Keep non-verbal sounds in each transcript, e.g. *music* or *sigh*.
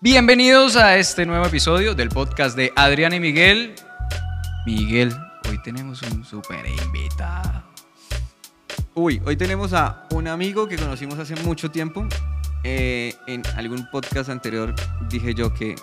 Bienvenidos a este nuevo episodio del podcast de Adrián y Miguel. Miguel, hoy tenemos un super invitado. Uy, hoy tenemos a un amigo que conocimos hace mucho tiempo. Eh, en algún podcast anterior dije yo que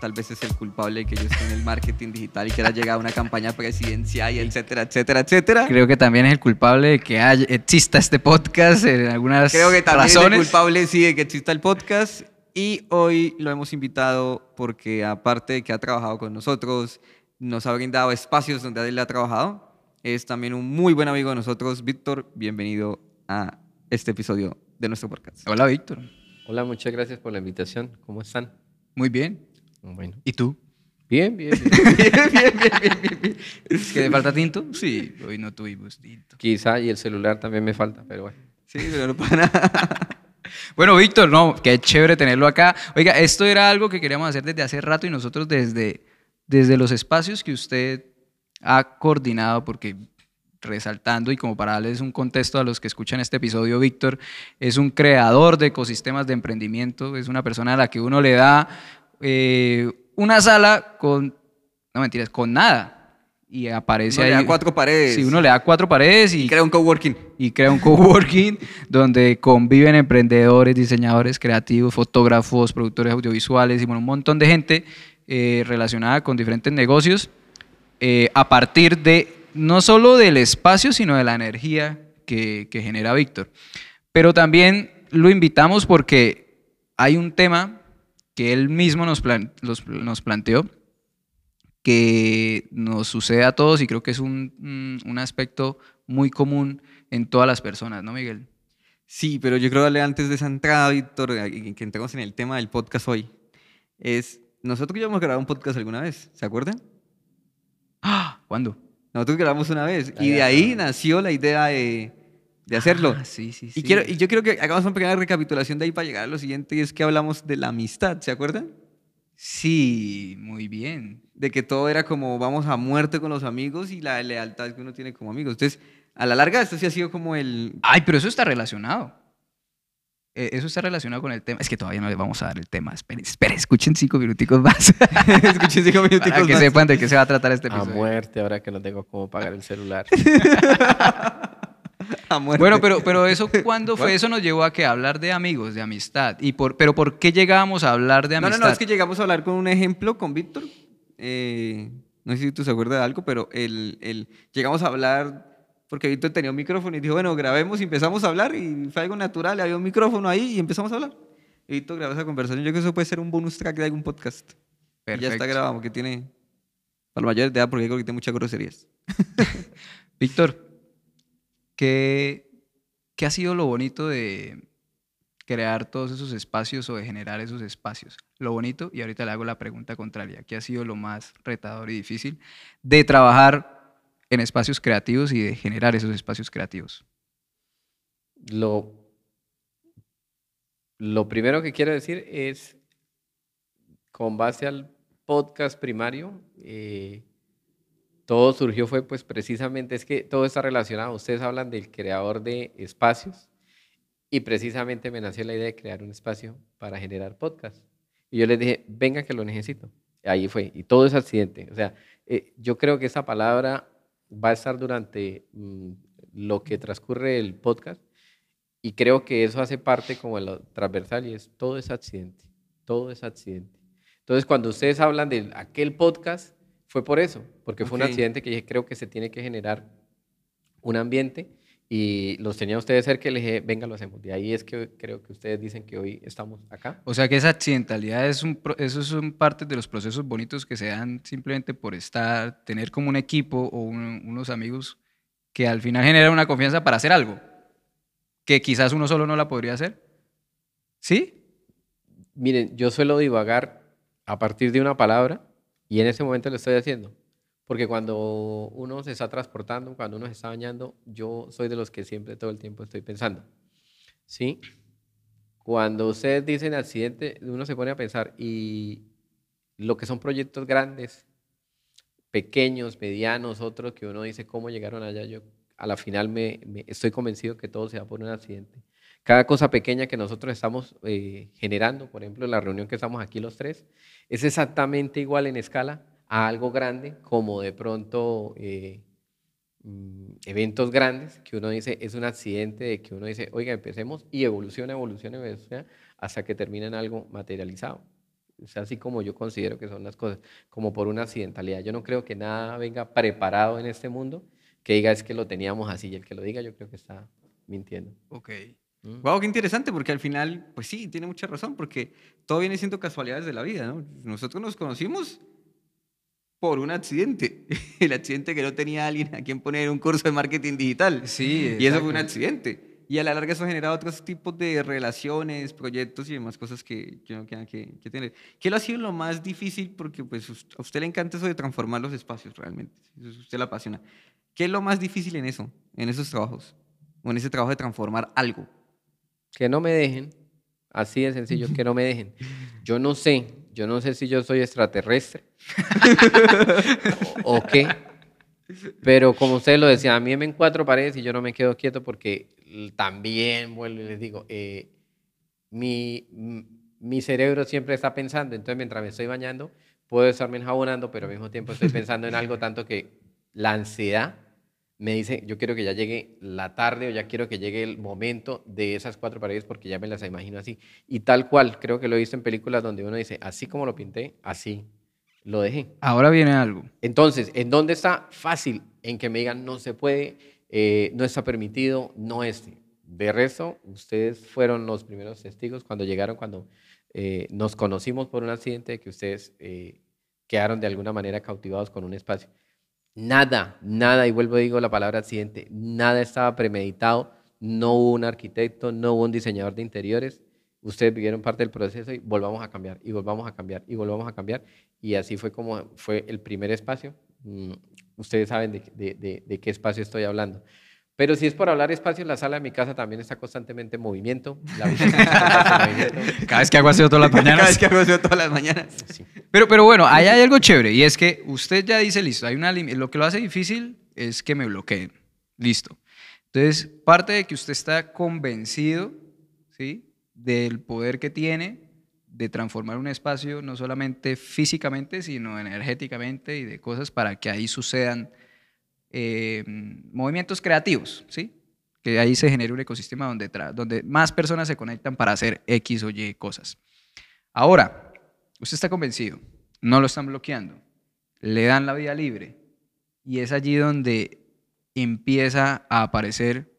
tal vez es el culpable de que yo esté en el marketing digital y quiera llegar a una campaña presidencial y etcétera, etcétera, etcétera. Creo que también es el culpable de que haya- exista este podcast en algunas Creo que también razones. es el culpable sí de que exista el podcast y hoy lo hemos invitado porque aparte de que ha trabajado con nosotros, nos ha brindado espacios donde él ha trabajado, es también un muy buen amigo de nosotros. Víctor, bienvenido a este episodio de nuestro podcast. Hola, Víctor. Hola, muchas gracias por la invitación. ¿Cómo están? Muy bien. Bueno. ¿Y tú? Bien, bien, bien. *laughs* bien, bien, bien, bien. ¿Es que te falta tinto? Sí, hoy no tuvimos tinto. Quizá y el celular también me falta, pero bueno. Sí, pero no para nada. Bueno, Víctor, no, qué chévere tenerlo acá. Oiga, esto era algo que queríamos hacer desde hace rato y nosotros desde, desde los espacios que usted ha coordinado, porque resaltando y como para darles un contexto a los que escuchan este episodio, Víctor es un creador de ecosistemas de emprendimiento, es una persona a la que uno le da eh, una sala con, no mentiras, con nada. Y aparece Uno le ahí. da cuatro paredes. Sí, uno le da cuatro paredes y, Y crea un coworking. y crea un coworking *laughs* donde conviven emprendedores, diseñadores creativos, fotógrafos, productores audiovisuales y bueno, un montón de gente eh, relacionada con diferentes negocios eh, a partir de no solo del espacio, sino de la energía que, que genera Víctor. Pero también lo invitamos porque hay un tema que él mismo nos, plan- los- nos planteó que nos sucede a todos y creo que es un, un- aspecto muy común en todas las personas, ¿no, Miguel? Sí, pero yo creo que antes de esa entrada, Víctor, y que entremos en el tema del podcast hoy, es, nosotros ya hemos grabado un podcast alguna vez, ¿se acuerdan? ¡Ah! ¿Cuándo? Nosotros grabamos una vez y de ahí nació la idea de, de hacerlo. Ah, sí, sí, Y, sí. quiero, y yo quiero que hagamos una pequeña recapitulación de ahí para llegar a lo siguiente y es que hablamos de la amistad, ¿se acuerdan? Sí, muy bien. De que todo era como vamos a muerte con los amigos y la lealtad que uno tiene como amigos. Entonces, a la larga esto sí ha sido como el... Ay, pero eso está relacionado. Eh, Eso está relacionado con el tema. Es que todavía no les vamos a dar el tema. Esperen, esperen, escuchen cinco minuticos más. *laughs* Escuchen cinco minuticos para que más. sepan de qué se va a tratar este A episodio. muerte, ahora que no tengo cómo pagar el celular. *laughs* *laughs* A. Bueno, pero, pero eso, ¿cuándo fue? Eso nos llevó a que hablar de amigos, de amistad. Y por, pero ¿por qué llegábamos a hablar de No, amistad? no, no, es que llegamos a hablar con un ejemplo con Víctor. Eh, no sé si tú se acuerdas de algo, pero el, el- llegamos a hablar porque Víctor tenía un micrófono y dijo, bueno, grabemos y empezamos a hablar y fue algo natural, había un micrófono ahí y empezamos a hablar. Y Víctor grabó esa conversación. Yo creo que eso puede ser un bonus track de algún podcast. Y ya está Perfecto. grabado, porque tiene, para los mayores de edad, porque creo que tiene muchas groserías. *laughs* Víctor, ¿qué, ¿qué ha sido lo bonito de crear todos esos espacios o de generar esos espacios? Lo bonito, y ahorita le hago la pregunta contraria, ¿qué ha sido lo más retador y difícil de trabajar en espacios creativos y de generar esos espacios creativos? Lo, lo primero que quiero decir es, con base al podcast primario, eh, todo surgió fue pues precisamente, es que todo está relacionado. Ustedes hablan del creador de espacios y precisamente me nació la idea de crear un espacio para generar podcast. Y yo les dije, venga que lo necesito. Ahí fue. Y todo es accidente. O sea, eh, yo creo que esa palabra va a estar durante mm, lo que transcurre el podcast y creo que eso hace parte como de lo transversal y es todo es accidente. Todo es accidente. Entonces, cuando ustedes hablan de aquel podcast, fue por eso, porque fue un accidente que dije, creo que se tiene que generar un ambiente y los tenía ustedes cerca y les dije, venga, lo hacemos. De ahí es que creo que ustedes dicen que hoy estamos acá. O sea que esa accidentalidad es un, esos son partes de los procesos bonitos que se dan simplemente por estar, tener como un equipo o un- unos amigos que al final generan una confianza para hacer algo que quizás uno solo no la podría hacer. ¿Sí? Miren, yo suelo divagar a partir de una palabra y en ese momento lo estoy haciendo. Porque cuando uno se está transportando, cuando uno se está bañando, yo soy de los que siempre todo el tiempo estoy pensando. ¿Sí? Cuando ustedes dicen accidente, uno se pone a pensar y lo que son proyectos grandes, pequeños, medianos, otros que uno dice cómo llegaron allá, yo a la final me, estoy convencido que todo se da por un accidente. Cada cosa pequeña que nosotros estamos eh, generando, por ejemplo, la reunión que estamos aquí los tres, es exactamente igual en escala a algo grande, como de pronto eh, mm, eventos grandes, que uno dice, es un accidente, de que uno dice, oiga, empecemos y evoluciona, evoluciona, evoluciona, hasta que termina en algo materializado. Es así como yo considero que son las cosas, como por una accidentalidad. Yo no creo que nada venga preparado en este mundo que diga es que lo teníamos así y el que lo diga yo creo que está mintiendo. Ok. Wow, mm. qué interesante, porque al final, pues sí, tiene mucha razón, porque todo viene siendo casualidades de la vida, ¿no? Nosotros nos conocimos por un accidente. *laughs* El accidente que no tenía alguien a quien poner un curso de marketing digital. Sí. Y eso fue un accidente. Y a la larga eso ha generado otros tipos de relaciones, proyectos y demás cosas que, que que, que, tener. ¿Qué lo ha sido lo más difícil? Porque pues a usted le encanta eso de transformar los espacios realmente. Eso usted le apasiona. ¿Qué es lo más difícil en eso, en esos trabajos? O en ese trabajo de transformar algo. Que no me dejen. Así de sencillo, que no me dejen. Yo no sé, yo no sé si yo soy extraterrestre o, o qué. Pero como usted lo decía, a mí me en cuatro paredes y yo no me quedo quieto porque también vuelvo y les digo, eh, mi, mi cerebro siempre está pensando, entonces mientras me estoy bañando, puedo estarme enjabonando, pero al mismo tiempo estoy pensando en algo tanto que la ansiedad me dice, yo quiero que ya llegue la tarde o ya quiero que llegue el momento de esas cuatro paredes porque ya me las imagino así. Y tal cual, creo que lo he visto en películas donde uno dice, así como lo pinté, así lo dejé. Ahora viene algo. Entonces, ¿en dónde está? Fácil, en que me digan, no se puede, eh, no está permitido, no es. De resto, ustedes fueron los primeros testigos cuando llegaron, cuando eh, nos conocimos por un accidente, que ustedes eh, quedaron de alguna manera cautivados con un espacio. Nada, nada, y vuelvo a digo la palabra accidente, nada estaba premeditado, no hubo un arquitecto, no hubo un diseñador de interiores, ustedes vivieron parte del proceso y volvamos a cambiar, y volvamos a cambiar, y volvamos a cambiar, y así fue como fue el primer espacio. Mm, ustedes saben de, qué espacio estoy hablando. Pero si es por hablar espacio, la sala de mi casa también está constantemente en movimiento. *laughs* Cada vez que hago aseo todas las *laughs* mañanas. Cada vez que hago aseo todas las mañanas. Pero, pero bueno, ahí hay algo chévere y es que usted ya dice, listo, hay una lo que lo hace difícil es que me bloqueen. Listo. Entonces, parte de que usted está convencido, ¿sí? Del poder que tiene, de transformar un espacio no solamente físicamente, sino energéticamente y de cosas para que ahí sucedan eh, movimientos creativos, ¿sí? Que ahí se genere un ecosistema donde, donde más personas se conectan para hacer X o Y cosas. Ahora, usted está convencido, no lo están bloqueando, le dan la vida libre y es allí donde empieza a aparecer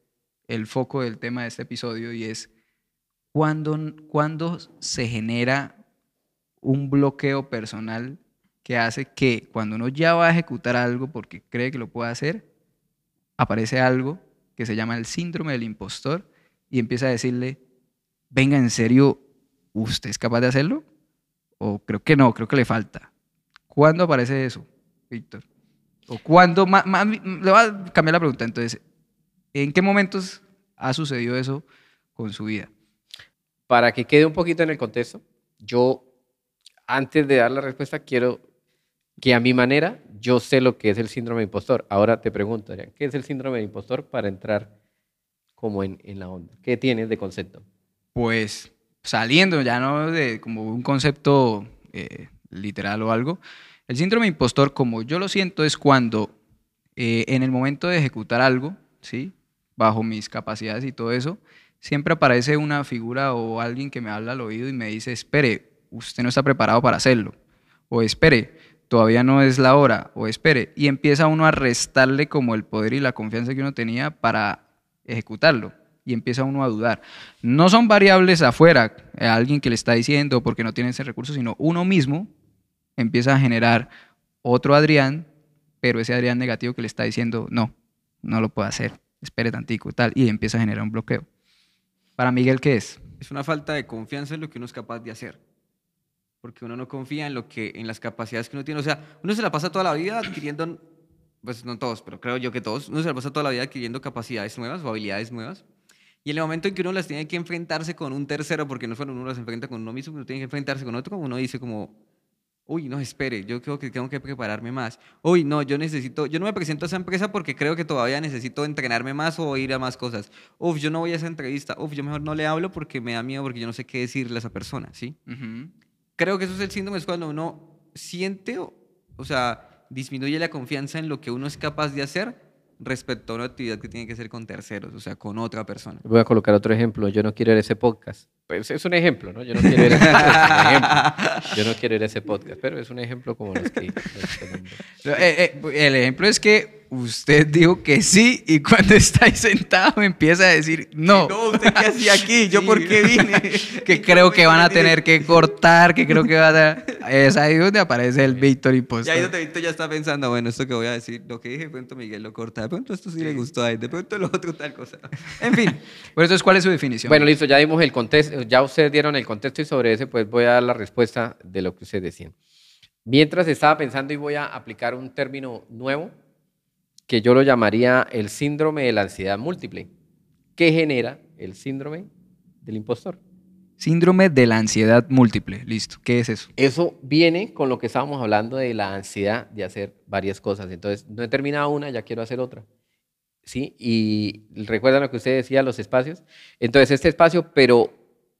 el foco del tema de este episodio y es ¿Cuándo, se genera un bloqueo personal que hace que cuando uno ya va a ejecutar algo porque cree que lo puede hacer, aparece algo que se llama el síndrome del impostor y empieza a decirle, venga, en serio, ¿usted es capaz de hacerlo? O creo que no, creo que le falta. ¿Cuándo aparece eso, Víctor? ¿O cuándo? le voy a cambiar la pregunta. Entonces, ¿en qué momentos ha sucedido eso con su vida? Para que quede un poquito en el contexto, yo antes de dar la respuesta quiero que a mi manera yo sé lo que es el síndrome impostor. Ahora te pregunto, ¿qué es el síndrome impostor para entrar como en, en la onda? ¿Qué tienes de concepto? Pues saliendo ya no de como un concepto eh, literal o algo, el síndrome impostor, como yo lo siento, es cuando eh, en el momento de ejecutar algo, ¿sí? bajo mis capacidades y todo eso, siempre aparece una figura o alguien que me habla al oído y me dice, espere, usted no está preparado para hacerlo. O espere, todavía no es la hora. O espere. Y empieza uno a restarle como el poder y la confianza que uno tenía para ejecutarlo. Y empieza uno a dudar. No son variables afuera, eh, alguien que le está diciendo porque no tiene ese recurso, sino uno mismo empieza a generar otro Adrián, pero ese Adrián negativo que le está diciendo, no, no lo puedo hacer, espere tantico y tal, y empieza a generar un bloqueo. Para Miguel, ¿qué es? Es una falta de confianza en lo que uno es capaz de hacer. Porque uno no confía en, lo que, en las capacidades que uno tiene. O sea, uno se la pasa toda la vida adquiriendo, pues no todos, pero creo yo que todos, uno se la pasa toda la vida adquiriendo capacidades nuevas o habilidades nuevas. Y en el momento en que uno las tiene que enfrentarse con un tercero, porque no solo uno las enfrenta con uno mismo, uno tiene que enfrentarse con otro, uno dice como, uy, no, espere, yo creo que tengo que prepararme más. Uy, no, yo necesito, yo no me presento a esa empresa porque creo que todavía necesito entrenarme más o ir a más cosas. Uf, yo no voy a esa entrevista. Uf, yo mejor no le hablo porque me da miedo porque yo no sé qué decirle a esa persona, ¿sí? Ujú. Creo que eso es el síndrome, es cuando uno siente, o, o sea, disminuye la confianza en lo que uno es capaz de hacer respecto a una actividad que tiene que ser con terceros, o sea, con otra persona. Voy a colocar otro ejemplo. Yo no quiero ir a ese podcast. Pues es un ejemplo, ¿no? Yo no quiero ir a ese podcast. *laughs* Yo no quiero ir a ese podcast, pero es un ejemplo como los que... los *laughs* que. Eh, eh, el ejemplo es que usted dijo que sí y cuando *laughs* está ahí sentado empieza a decir no. No, ¿usted qué hacía aquí? ¿Yo Sí. por qué vine? *laughs* que creo que van a tener que cortar, que creo que van a... *laughs* Es ahí donde aparece el Víctor Y Impostor. ahí donde Víctor ya está pensando, bueno, esto que voy a decir, lo que dije, de pronto Miguel lo corta, de pronto esto sí le gustó a él, de pronto lo otro tal cosa. En fin, Por eso, ¿cuál es su definición? Bueno, listo, ya dimos el contexto, ya ustedes dieron el contexto y sobre ese pues voy a dar la respuesta de lo que ustedes decían. Mientras estaba pensando y voy a aplicar un término nuevo que yo lo llamaría el síndrome de la ansiedad múltiple, que genera el síndrome del impostor. Síndrome de la ansiedad múltiple. Listo. ¿Qué es eso? Eso viene con lo que estábamos hablando de la ansiedad de hacer varias cosas. Entonces, no he terminado una, ya quiero hacer otra. ¿Sí? Y recuerdan lo que usted decía, los espacios. Entonces, este espacio, pero,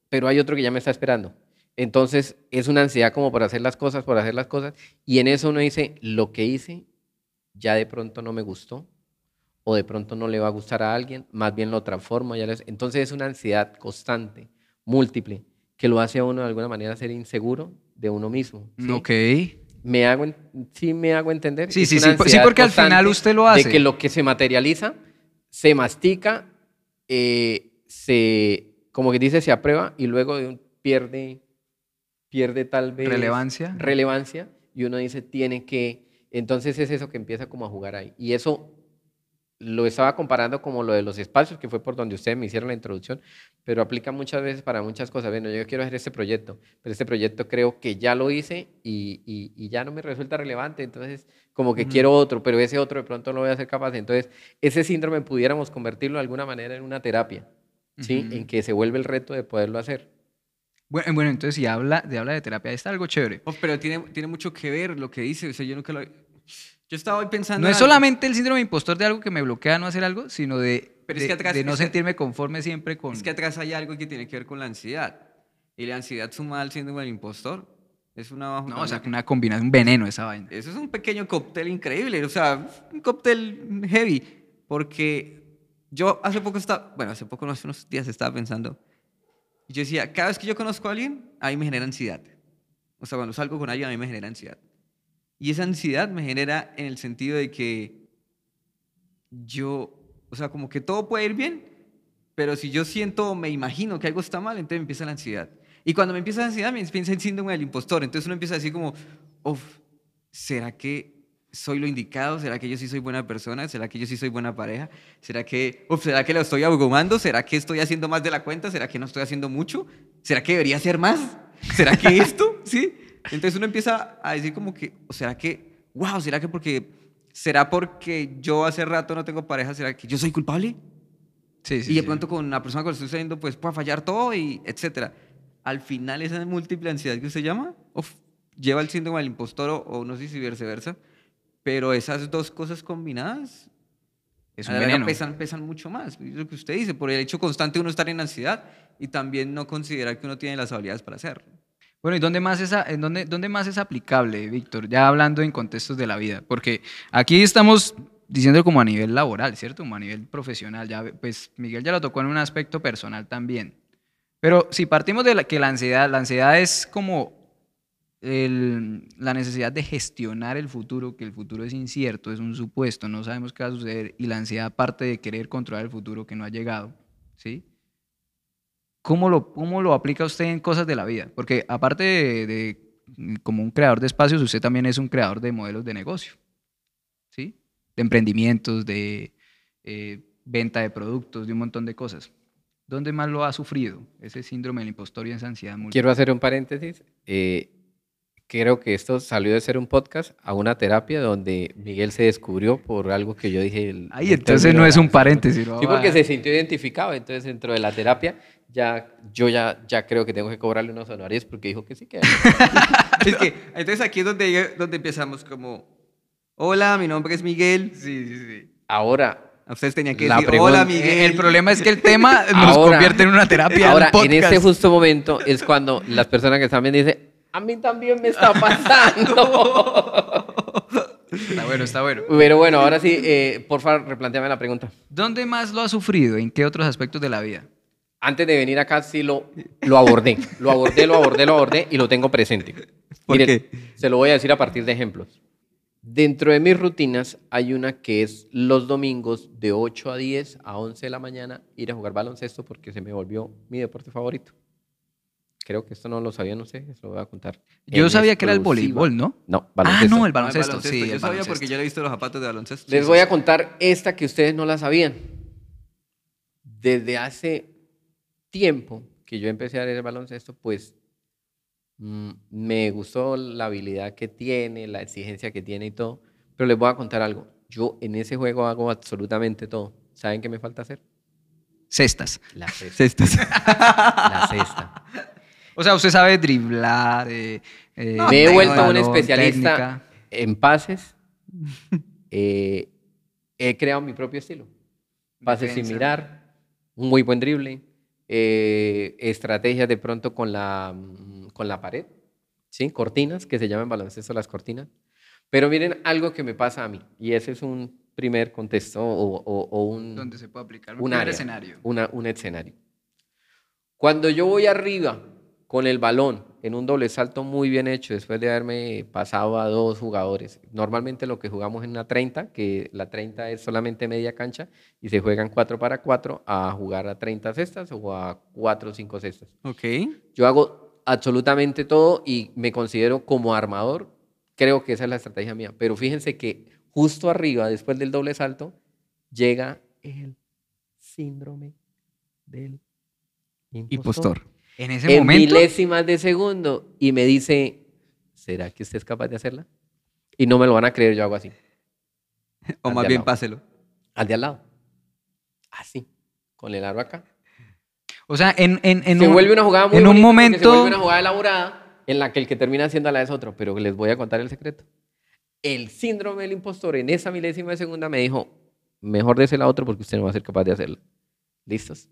pero hay otro que ya me está esperando. Entonces, es una ansiedad como por hacer las cosas, por hacer las cosas. Y en eso uno dice, lo que hice ya de pronto no me gustó. O de pronto no le va a gustar a alguien, más bien lo transformo. Ya les- Entonces, es una ansiedad constante, múltiple, que lo hace a uno de alguna manera ser inseguro de uno mismo. ¿sí? Ok. Me hago, en- sí me hago entender. Sí, Es sí, sí, sí, porque al final usted lo hace. De que lo que se materializa, se mastica, eh, se, como que dice, se aprueba y luego de un- pierde, pierde tal vez Relevancia. relevancia y uno dice, tiene que, entonces es eso que empieza como a jugar ahí. Y eso lo estaba comparando como lo de los espacios, que fue por donde ustedes me hicieron la introducción, pero aplica muchas veces para muchas cosas. Bueno, yo quiero hacer este proyecto, pero este proyecto creo que ya lo hice y, y- y ya no me resulta relevante, entonces como que quiero otro, pero ese otro de pronto no voy a ser capaz. Entonces, ese síndrome pudiéramos convertirlo de alguna manera en una terapia, ¿sí? En que se vuelve el reto de poderlo hacer. Bueno, bueno, entonces si habla de, habla de terapia, ahí está algo chévere. oh, pero tiene, tiene mucho que ver lo que dice, o sea, yo nunca lo... Yo estaba hoy pensando... No es algo. solamente el síndrome de impostor de algo que me bloquea no hacer algo, sino de, Pero es de- que atrás- de no es sentirme conforme siempre con... Es que atrás hay algo que tiene que ver con la ansiedad. Y la ansiedad sumada al síndrome del impostor es una bajo no, o sea, una combinación, un veneno esa vaina. Eso es un pequeño cóctel increíble, o sea, un cóctel heavy, porque yo hace poco estaba, bueno, hace poco, hace unos días estaba pensando, y yo decía, cada vez que yo conozco a alguien, a mí me genera ansiedad. O sea, cuando salgo con alguien, a mí me genera ansiedad. Y esa ansiedad me genera en el sentido de que yo, o sea, como que todo puede ir bien, pero si yo siento me imagino que algo está mal, entonces me empieza la ansiedad. Y cuando me empieza la ansiedad, me empieza el síndrome del impostor. Entonces uno empieza a decir como, uff, ¿será que soy lo indicado? ¿Será que yo sí soy buena persona? ¿Será que yo sí soy buena pareja? ¿Será que, uf, ¿será que lo estoy abrumando? ¿Será que estoy haciendo más de la cuenta? ¿Será que no estoy haciendo mucho? ¿Será que debería hacer más? ¿Será que esto? *laughs* ¿Sí? Entonces uno empieza a decir como que, ¿o será que, wow, ¿será que porque, será porque yo hace rato no tengo pareja? ¿Será que yo soy culpable? Sí, sí, y de pronto con la persona con la que estoy saliendo, pues puede fallar todo y etcétera. Al final, esa múltiple ansiedad que usted llama, uf, lleva el síndrome del impostor o, o no sé si viceversa, pero esas dos cosas combinadas es un veneno. pesan, pesan mucho más. Es lo que usted dice, por el hecho constante de uno estar en ansiedad y también no considerar que uno tiene las habilidades para hacerlo. Bueno, ¿y dónde más, es, a- dónde, dónde más es aplicable, Víctor? Ya hablando en contextos de la vida, porque aquí estamos diciendo como a nivel laboral, ¿cierto? Como a nivel profesional. Ya, pues Miguel ya lo tocó en un aspecto personal también. Pero si partimos de la, que la ansiedad, la ansiedad es como el- la necesidad de gestionar el futuro, que el futuro es incierto, es un supuesto, no sabemos qué va a suceder, y la ansiedad aparte de querer controlar el futuro que no ha llegado, ¿sí? ¿Cómo lo, ¿Cómo lo aplica usted en cosas de la vida? Porque aparte de, de, mm, como un creador de espacios, usted también es un creador de modelos de negocio, ¿sí? De emprendimientos, de eh, venta de productos, de un montón de cosas. ¿Dónde más lo ha sufrido ese síndrome del impostor y esa ansiedad múltiple? Quiero hacer un paréntesis. eh, creo que esto salió de ser un podcast a una terapia donde Miguel se descubrió por algo que yo dije. el- el entonces no es un paréntesis. ¿no? Sí, porque se sintió identificado. Entonces, dentro de la terapia, ya, yo ya, ya creo que tengo que cobrarle unos honorarios porque dijo que sí que... *laughs* Es que, entonces aquí es donde, donde empezamos como, hola, mi nombre es Miguel. Sí, sí, sí. Ahora, Ustedes tenían que La decir, pregunta- hola, Miguel. El problema es que el tema *laughs* nos Ahora- convierte en una terapia. ahora en este justo momento es cuando las personas que están viendo dicen, a mí también me está pasando. *laughs* Está bueno, está bueno. Pero bueno, ahora sí, eh, por favor, replanteame la pregunta. ¿Dónde más lo ha sufrido? ¿En qué otros aspectos de la vida? Antes de venir acá sí lo, lo abordé, lo abordé, lo abordé, lo abordé y lo tengo presente. *laughs* ¿Por Miren, qué? Se lo voy a decir a partir de ejemplos. Dentro de mis rutinas hay una que es los domingos de 8 a 10 a 11 de la mañana ir a jugar baloncesto porque se me volvió mi deporte favorito. Creo que esto no lo sabía, no sé, se lo voy a contar. Yo en sabía que era el voleibol, ¿no? No, Ah, baloncesto. no, el Ah, baloncesto. Sí, Yo el sabía baloncesto. porque yo le he visto los zapatos de baloncesto. Les Sí, voy sí, a contar esta que ustedes no la sabían. Desde hace tiempo que yo empecé a ver el baloncesto, pues mm, me gustó la habilidad que tiene, la exigencia que tiene y todo. Pero les voy a contar algo. Yo en ese juego hago absolutamente todo. ¿Saben qué me falta hacer? Cestas. La *laughs* cesta. Cestas. La cesta. *laughs* O sea, usted sabe driblar. eh, eh, No, me he vuelto un balón, especialista técnica. en pases. *laughs* Eh, he creado mi propio estilo. Pases sin Defensa. mirar, un muy buen drible, eh, estrategias de pronto con la, mm, con la pared, ¿sí? cortinas, que se llaman baloncesto las cortinas. Pero miren algo que me pasa a mí, y ese es un primer contexto o, o- o un, Donde se puede aplicar un área, escenario. una- un escenario. Cuando yo voy arriba con el balón en un doble salto muy bien hecho, después de haberme pasado a dos jugadores, normalmente lo que jugamos en una 30, que la 30 es solamente media cancha y se juegan 4 para 4 a jugar a 30 cestas o a 4 o 5 cestas. Ok. Yo hago absolutamente todo y me considero como armador. Creo que esa es la estrategia mía. Pero fíjense que justo arriba, después del doble salto, llega el síndrome del impostor. Impostor. En ese En momento. milésimas de segundo y me dice, ¿será que usted es capaz de hacerla? Y no me lo van a creer, yo hago así. O Al más bien lado. páselo. Al de al lado. Así. Con el aro acá. O sea, en, en, en se un, vuelve una jugada muy en un momento. se vuelve una jugada elaborada en la que el que termina haciendo la es otro, pero les voy a contar el secreto. El síndrome del impostor en esa milésima de segunda me dijo, mejor désela a otro porque usted no va a ser capaz de hacerlo. ¿Listos?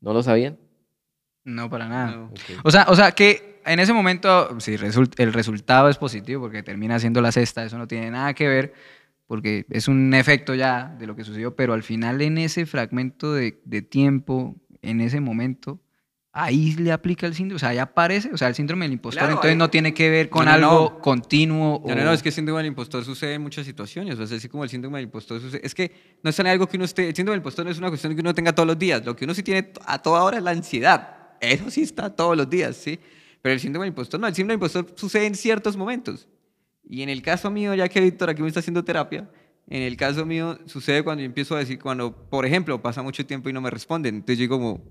¿No lo sabían? No, para nada. No. O sea, o sea que en ese momento, sí, result- el resultado es positivo porque termina siendo la cesta, eso no tiene nada que ver, porque es un efecto ya de lo que sucedió, pero al final en ese fragmento de, de tiempo, en ese momento, ahí le aplica el síndrome, o sea, ahí aparece, o sea, el síndrome del impostor, Claro, entonces ahí- no tiene que ver con No, algo no. continuo. No, no, o- no, es que el síndrome del impostor sucede en muchas situaciones. O sea, así como el síndrome del impostor sucede. Es que no es algo que uno esté. El síndrome del impostor no es una cuestión que uno tenga todos los días. Lo que uno sí tiene a toda hora es la ansiedad. Eso sí está todos los días, ¿sí? Pero el síndrome del impostor no. El síndrome del impostor sucede en ciertos momentos. Y en el caso mío, ya que Víctor aquí me está haciendo terapia, en el caso mío sucede cuando yo empiezo a decir, cuando, por ejemplo, pasa mucho tiempo y no me responden. Entonces yo digo como,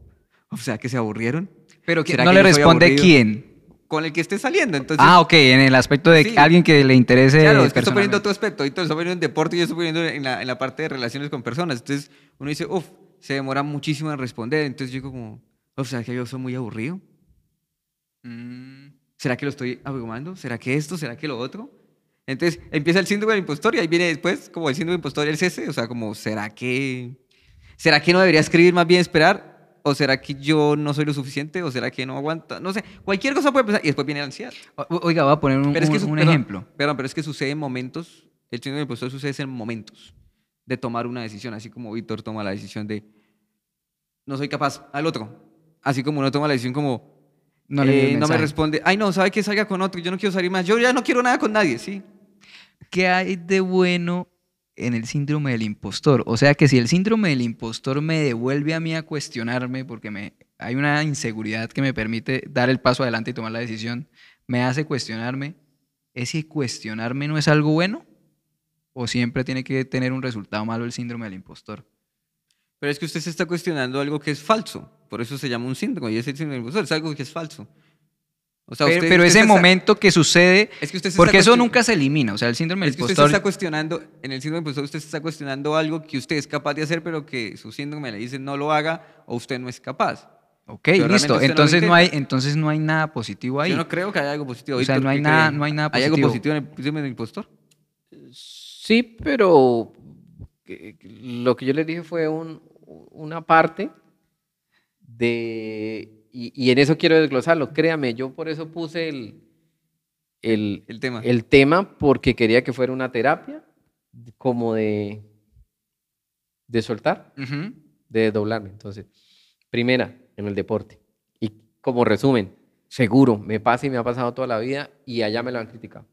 o sea, que se aburrieron. pero ¿Será no que le responde quién. Con el que esté saliendo. Entonces, ah, ok, en el aspecto de Sí. alguien que le interese. Claro, es que estoy poniendo tu aspecto. Ahorita lo estoy poniendo en deporte y yo estoy poniendo en la, en la parte de relaciones con personas. Entonces uno dice, uff, se demora muchísimo en responder. Entonces yo digo como, o sea, que yo soy muy aburrido. Mm. ¿Será que lo estoy abrumando? ¿Será que esto? ¿Será que lo otro? Entonces empieza el síndrome del impostor y ahí viene después como el síndrome del impostor y el cese. O sea, como, ¿será que, ¿será que no debería escribir más bien esperar? ¿O será que yo no soy lo suficiente? ¿O será que no aguanta? No sé, cualquier cosa puede pensar y después viene la ansiedad. O- Oiga, voy a poner un, Pero es que un- su- un perdón, ejemplo. Perdón, pero es que sucede en momentos, el síndrome del impostor sucede en momentos de tomar una decisión, así como Víctor toma la decisión de no soy capaz al otro. Así como uno toma la decisión como No eh, no me responde, ay no, sabe que salga con otro, yo no quiero salir más, yo ya no quiero nada con nadie, sí. ¿Qué hay de bueno en el síndrome del impostor? O sea que si el síndrome del impostor me devuelve a mí a cuestionarme porque me, hay una inseguridad que me permite dar el paso adelante y tomar la decisión, me hace cuestionarme, ¿ese cuestionarme no es algo bueno? ¿O siempre tiene que tener un resultado malo el síndrome del impostor? Pero es que usted se está cuestionando algo que es falso, por eso se llama un síndrome y es el síndrome del impostor, es algo que es falso. O sea, pero usted- pero usted ese está- momento que sucede, es que usted se porque eso nunca se elimina, o sea, el síndrome del Es que usted se impostor... está cuestionando, en el síndrome del impostor usted se está cuestionando algo que usted es capaz de hacer, pero que su síndrome le dice no lo haga o usted no es capaz. Ok, Pero listo. usted no Entonces no, hay, entonces no hay nada positivo ahí. Yo no creo que haya algo positivo. O sea, Víctor, no hay ¿qué nada- cree? no hay nada ¿Hay algo positivo. positivo en el síndrome del impostor? Sí, pero lo que yo les dije fue un- una parte de... Y, y en eso quiero desglosarlo. Créame, yo por eso puse el, el, El tema. el tema porque quería que fuera una terapia como de, de soltar, Ujú. de desdoblarme. Entonces, primera, en el deporte. Y como resumen, seguro, me pasa y me ha pasado toda la vida y allá me lo han criticado.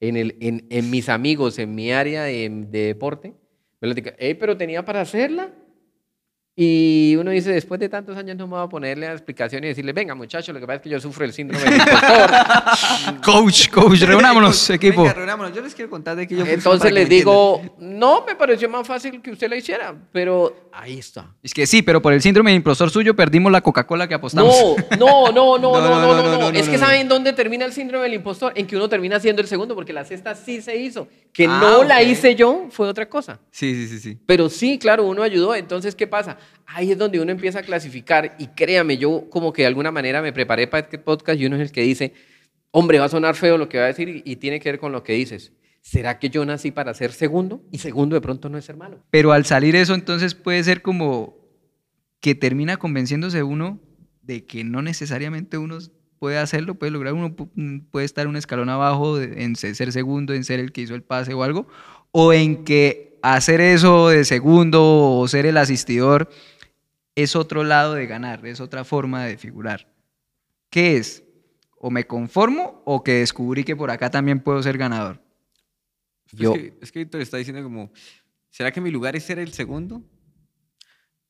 En, el, en, en mis amigos, en mi área de, de deporte, me lo critican. "Ey, pero tenía para hacerla. Y uno dice, después de tantos años no me voy a ponerle a explicación y decirle, venga muchachos, lo que pasa es que yo sufro el síndrome del impostor. *laughs* Coach, coach, reunámonos, equipo. Venga, reunámonos. Yo les quiero contar de que yo Entonces les digo, no, me pareció más fácil que usted la hiciera, pero ahí está. Es que sí, pero por el síndrome de impostor suyo perdimos la Coca-Cola que apostamos. No, no, no, no, *laughs* no, no, no, no, no, Es no, que no. ¿saben dónde termina el síndrome del impostor? En que uno termina siendo el segundo, porque la cesta sí se hizo. Que Ah, no la hice yo fue otra cosa. Sí, sí, sí, sí. Pero sí, claro, uno ayudó. Entonces, ¿qué pasa? Ahí es donde uno empieza a clasificar. Y créame, yo como que de alguna manera me preparé para este podcast y uno es el que dice, hombre, va a sonar feo lo que va a decir y, tiene que ver con lo que dices. ¿Será que yo nací para ser segundo? Y segundo de pronto no es ser malo. Pero al salir eso, entonces puede ser como que termina convenciéndose uno de que no necesariamente uno puede hacerlo, puede lograr, uno pu- puede estar un escalón abajo en se- ser segundo, en ser el que hizo el pase o algo, o en que hacer eso de segundo o ser el asistidor es otro lado de ganar, es otra forma de figurar. ¿Qué es? ¿O me conformo o que descubrí que por acá también puedo ser ganador? Yo- Es que, es que Víctor está diciendo como, ¿será que mi lugar es ser el segundo?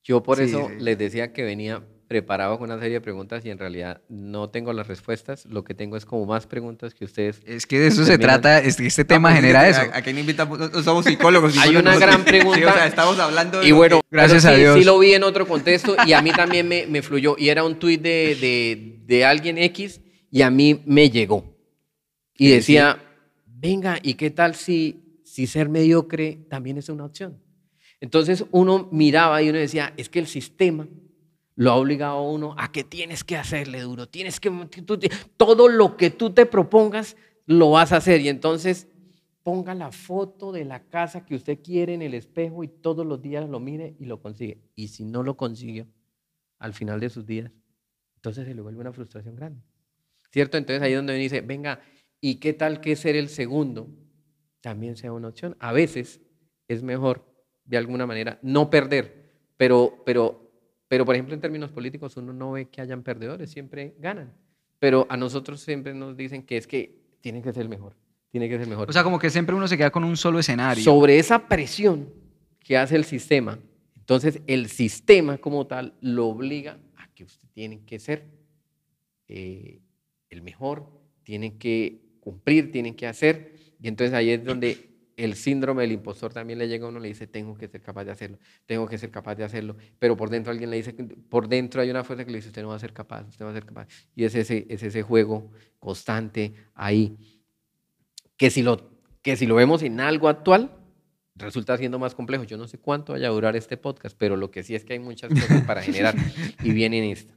Yo por Sí, eso sí. les decía que venía preparado con una serie de preguntas y en realidad no tengo las respuestas. Lo que tengo es como más preguntas que ustedes. Es que de eso se Terminan- trata, es que este tema No, pues, genera eso. a- Aquí no invitamos, no, somos psicólogos. *laughs* Hay psicólogos. una gran Sí, pregunta. o sea, estamos hablando de Y bueno, que- Gracias a sí- Dios. Sí lo vi en otro contexto y a mí también me, me fluyó. Y era un tuit de, de, de alguien X y a mí me llegó. Y ¿Qué decía, venga, ¿y qué tal si, si ser mediocre también es una opción? Entonces uno miraba y uno decía, es que el sistema lo ha obligado a uno a que tienes que hacerle duro, tienes que, tú- todo lo que tú te propongas lo vas a hacer. Y entonces ponga la foto de la casa que usted quiere en el espejo y todos los días lo mire y lo consigue. Y si no lo consiguió al final de sus días, entonces se le vuelve una frustración grande. ¿Cierto? Entonces ahí es donde dice, venga, ¿y qué tal que ser el segundo también sea una opción? A veces es mejor, de alguna manera, no perder, pero, pero, pero por ejemplo en términos políticos uno no ve que hayan perdedores, siempre ganan. Pero a nosotros siempre nos dicen que es que tiene que ser mejor, tiene que ser mejor. O sea, como que siempre uno se queda con un solo escenario. sobre esa presión que hace el sistema, entonces el sistema como tal lo obliga a que usted tiene que ser eh, el mejor, tiene que cumplir, tiene que hacer, y entonces ahí es donde el síndrome del impostor también le llega a uno y le dice, tengo que ser capaz de hacerlo, tengo que ser capaz de hacerlo, pero por dentro alguien le dice, por dentro hay una fuerza que le dice, usted no va a ser capaz, usted va a ser capaz, y es ese, es ese juego constante ahí, que si, lo, que si lo vemos en algo actual, resulta siendo más complejo. Yo no sé cuánto vaya a durar este podcast, pero lo que sí es que hay muchas cosas para generar *laughs* y viene en esta.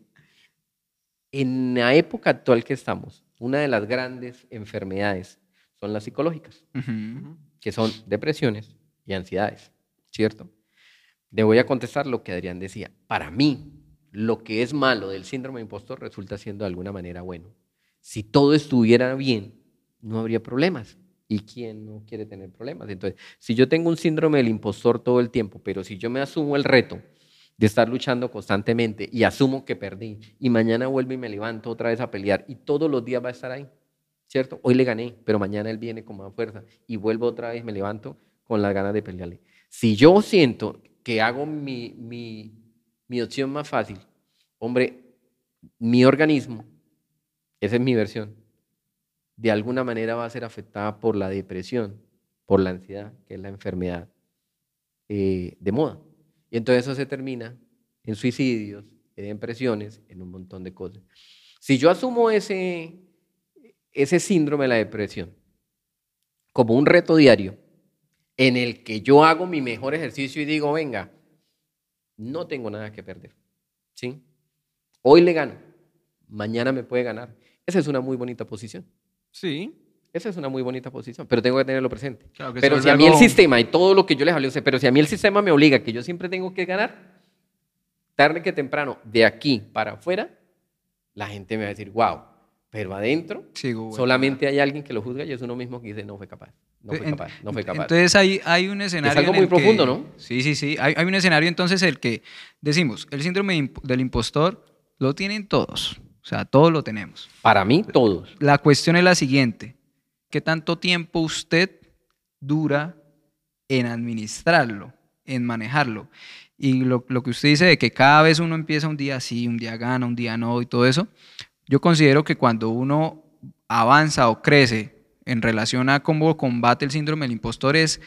En la época actual que estamos, una de las grandes enfermedades son las psicológicas, Ujú. Que son depresiones y ansiedades, ¿cierto? Le voy a contestar lo que Adrián decía. Para mí, lo que es malo del síndrome de impostor resulta siendo de alguna manera bueno. Si todo estuviera bien, no habría problemas. ¿Y quién no quiere tener problemas? Entonces, si yo tengo un síndrome del impostor todo el tiempo, pero si yo me asumo el reto de estar luchando constantemente y asumo que perdí y mañana vuelvo y me levanto otra vez a pelear y todos los días va a estar ahí, ¿cierto? Hoy le gané, pero mañana él viene con más fuerza y vuelvo otra vez, me levanto con las ganas de pelearle. Si yo siento que hago mi, mi, mi opción más fácil, hombre, mi organismo, esa es mi versión, de alguna manera va a ser afectada por la depresión, por la ansiedad, que es la enfermedad eh, de moda. Y entonces eso se termina en suicidios, en depresiones, en un montón de cosas. Si yo asumo ese, ese síndrome de la depresión como un reto diario, en el que yo hago mi mejor ejercicio y digo, venga, no tengo nada que perder, ¿sí? Hoy le gano, mañana me puede ganar. Esa es una muy bonita posición. Sí. Esa es una muy bonita posición, pero tengo que tenerlo presente. Claro que pero si a mí el sistema y todo lo que yo les hablé, pero si a mí el sistema me obliga que yo siempre tengo que ganar, tarde que temprano, de aquí para afuera, la gente me va a decir, wow, pero adentro Sigo, solamente hay alguien que lo juzga y es uno mismo que dice, no fue capaz, no fue En- capaz, no fue capaz. Entonces hay, hay un escenario. algo en muy que- profundo, ¿no? Sí, sí, sí. Hay, hay un escenario entonces el que decimos, el síndrome del impostor lo tienen todos. O sea, todos lo tenemos. Para mí, todos. La cuestión es la siguiente. ¿Qué tanto tiempo usted dura en administrarlo, en manejarlo? Y lo, lo que usted dice de que cada vez uno empieza un día sí, un día gana, un día no y todo eso, yo considero que cuando uno avanza o crece en relación a cómo combate el síndrome del impostor es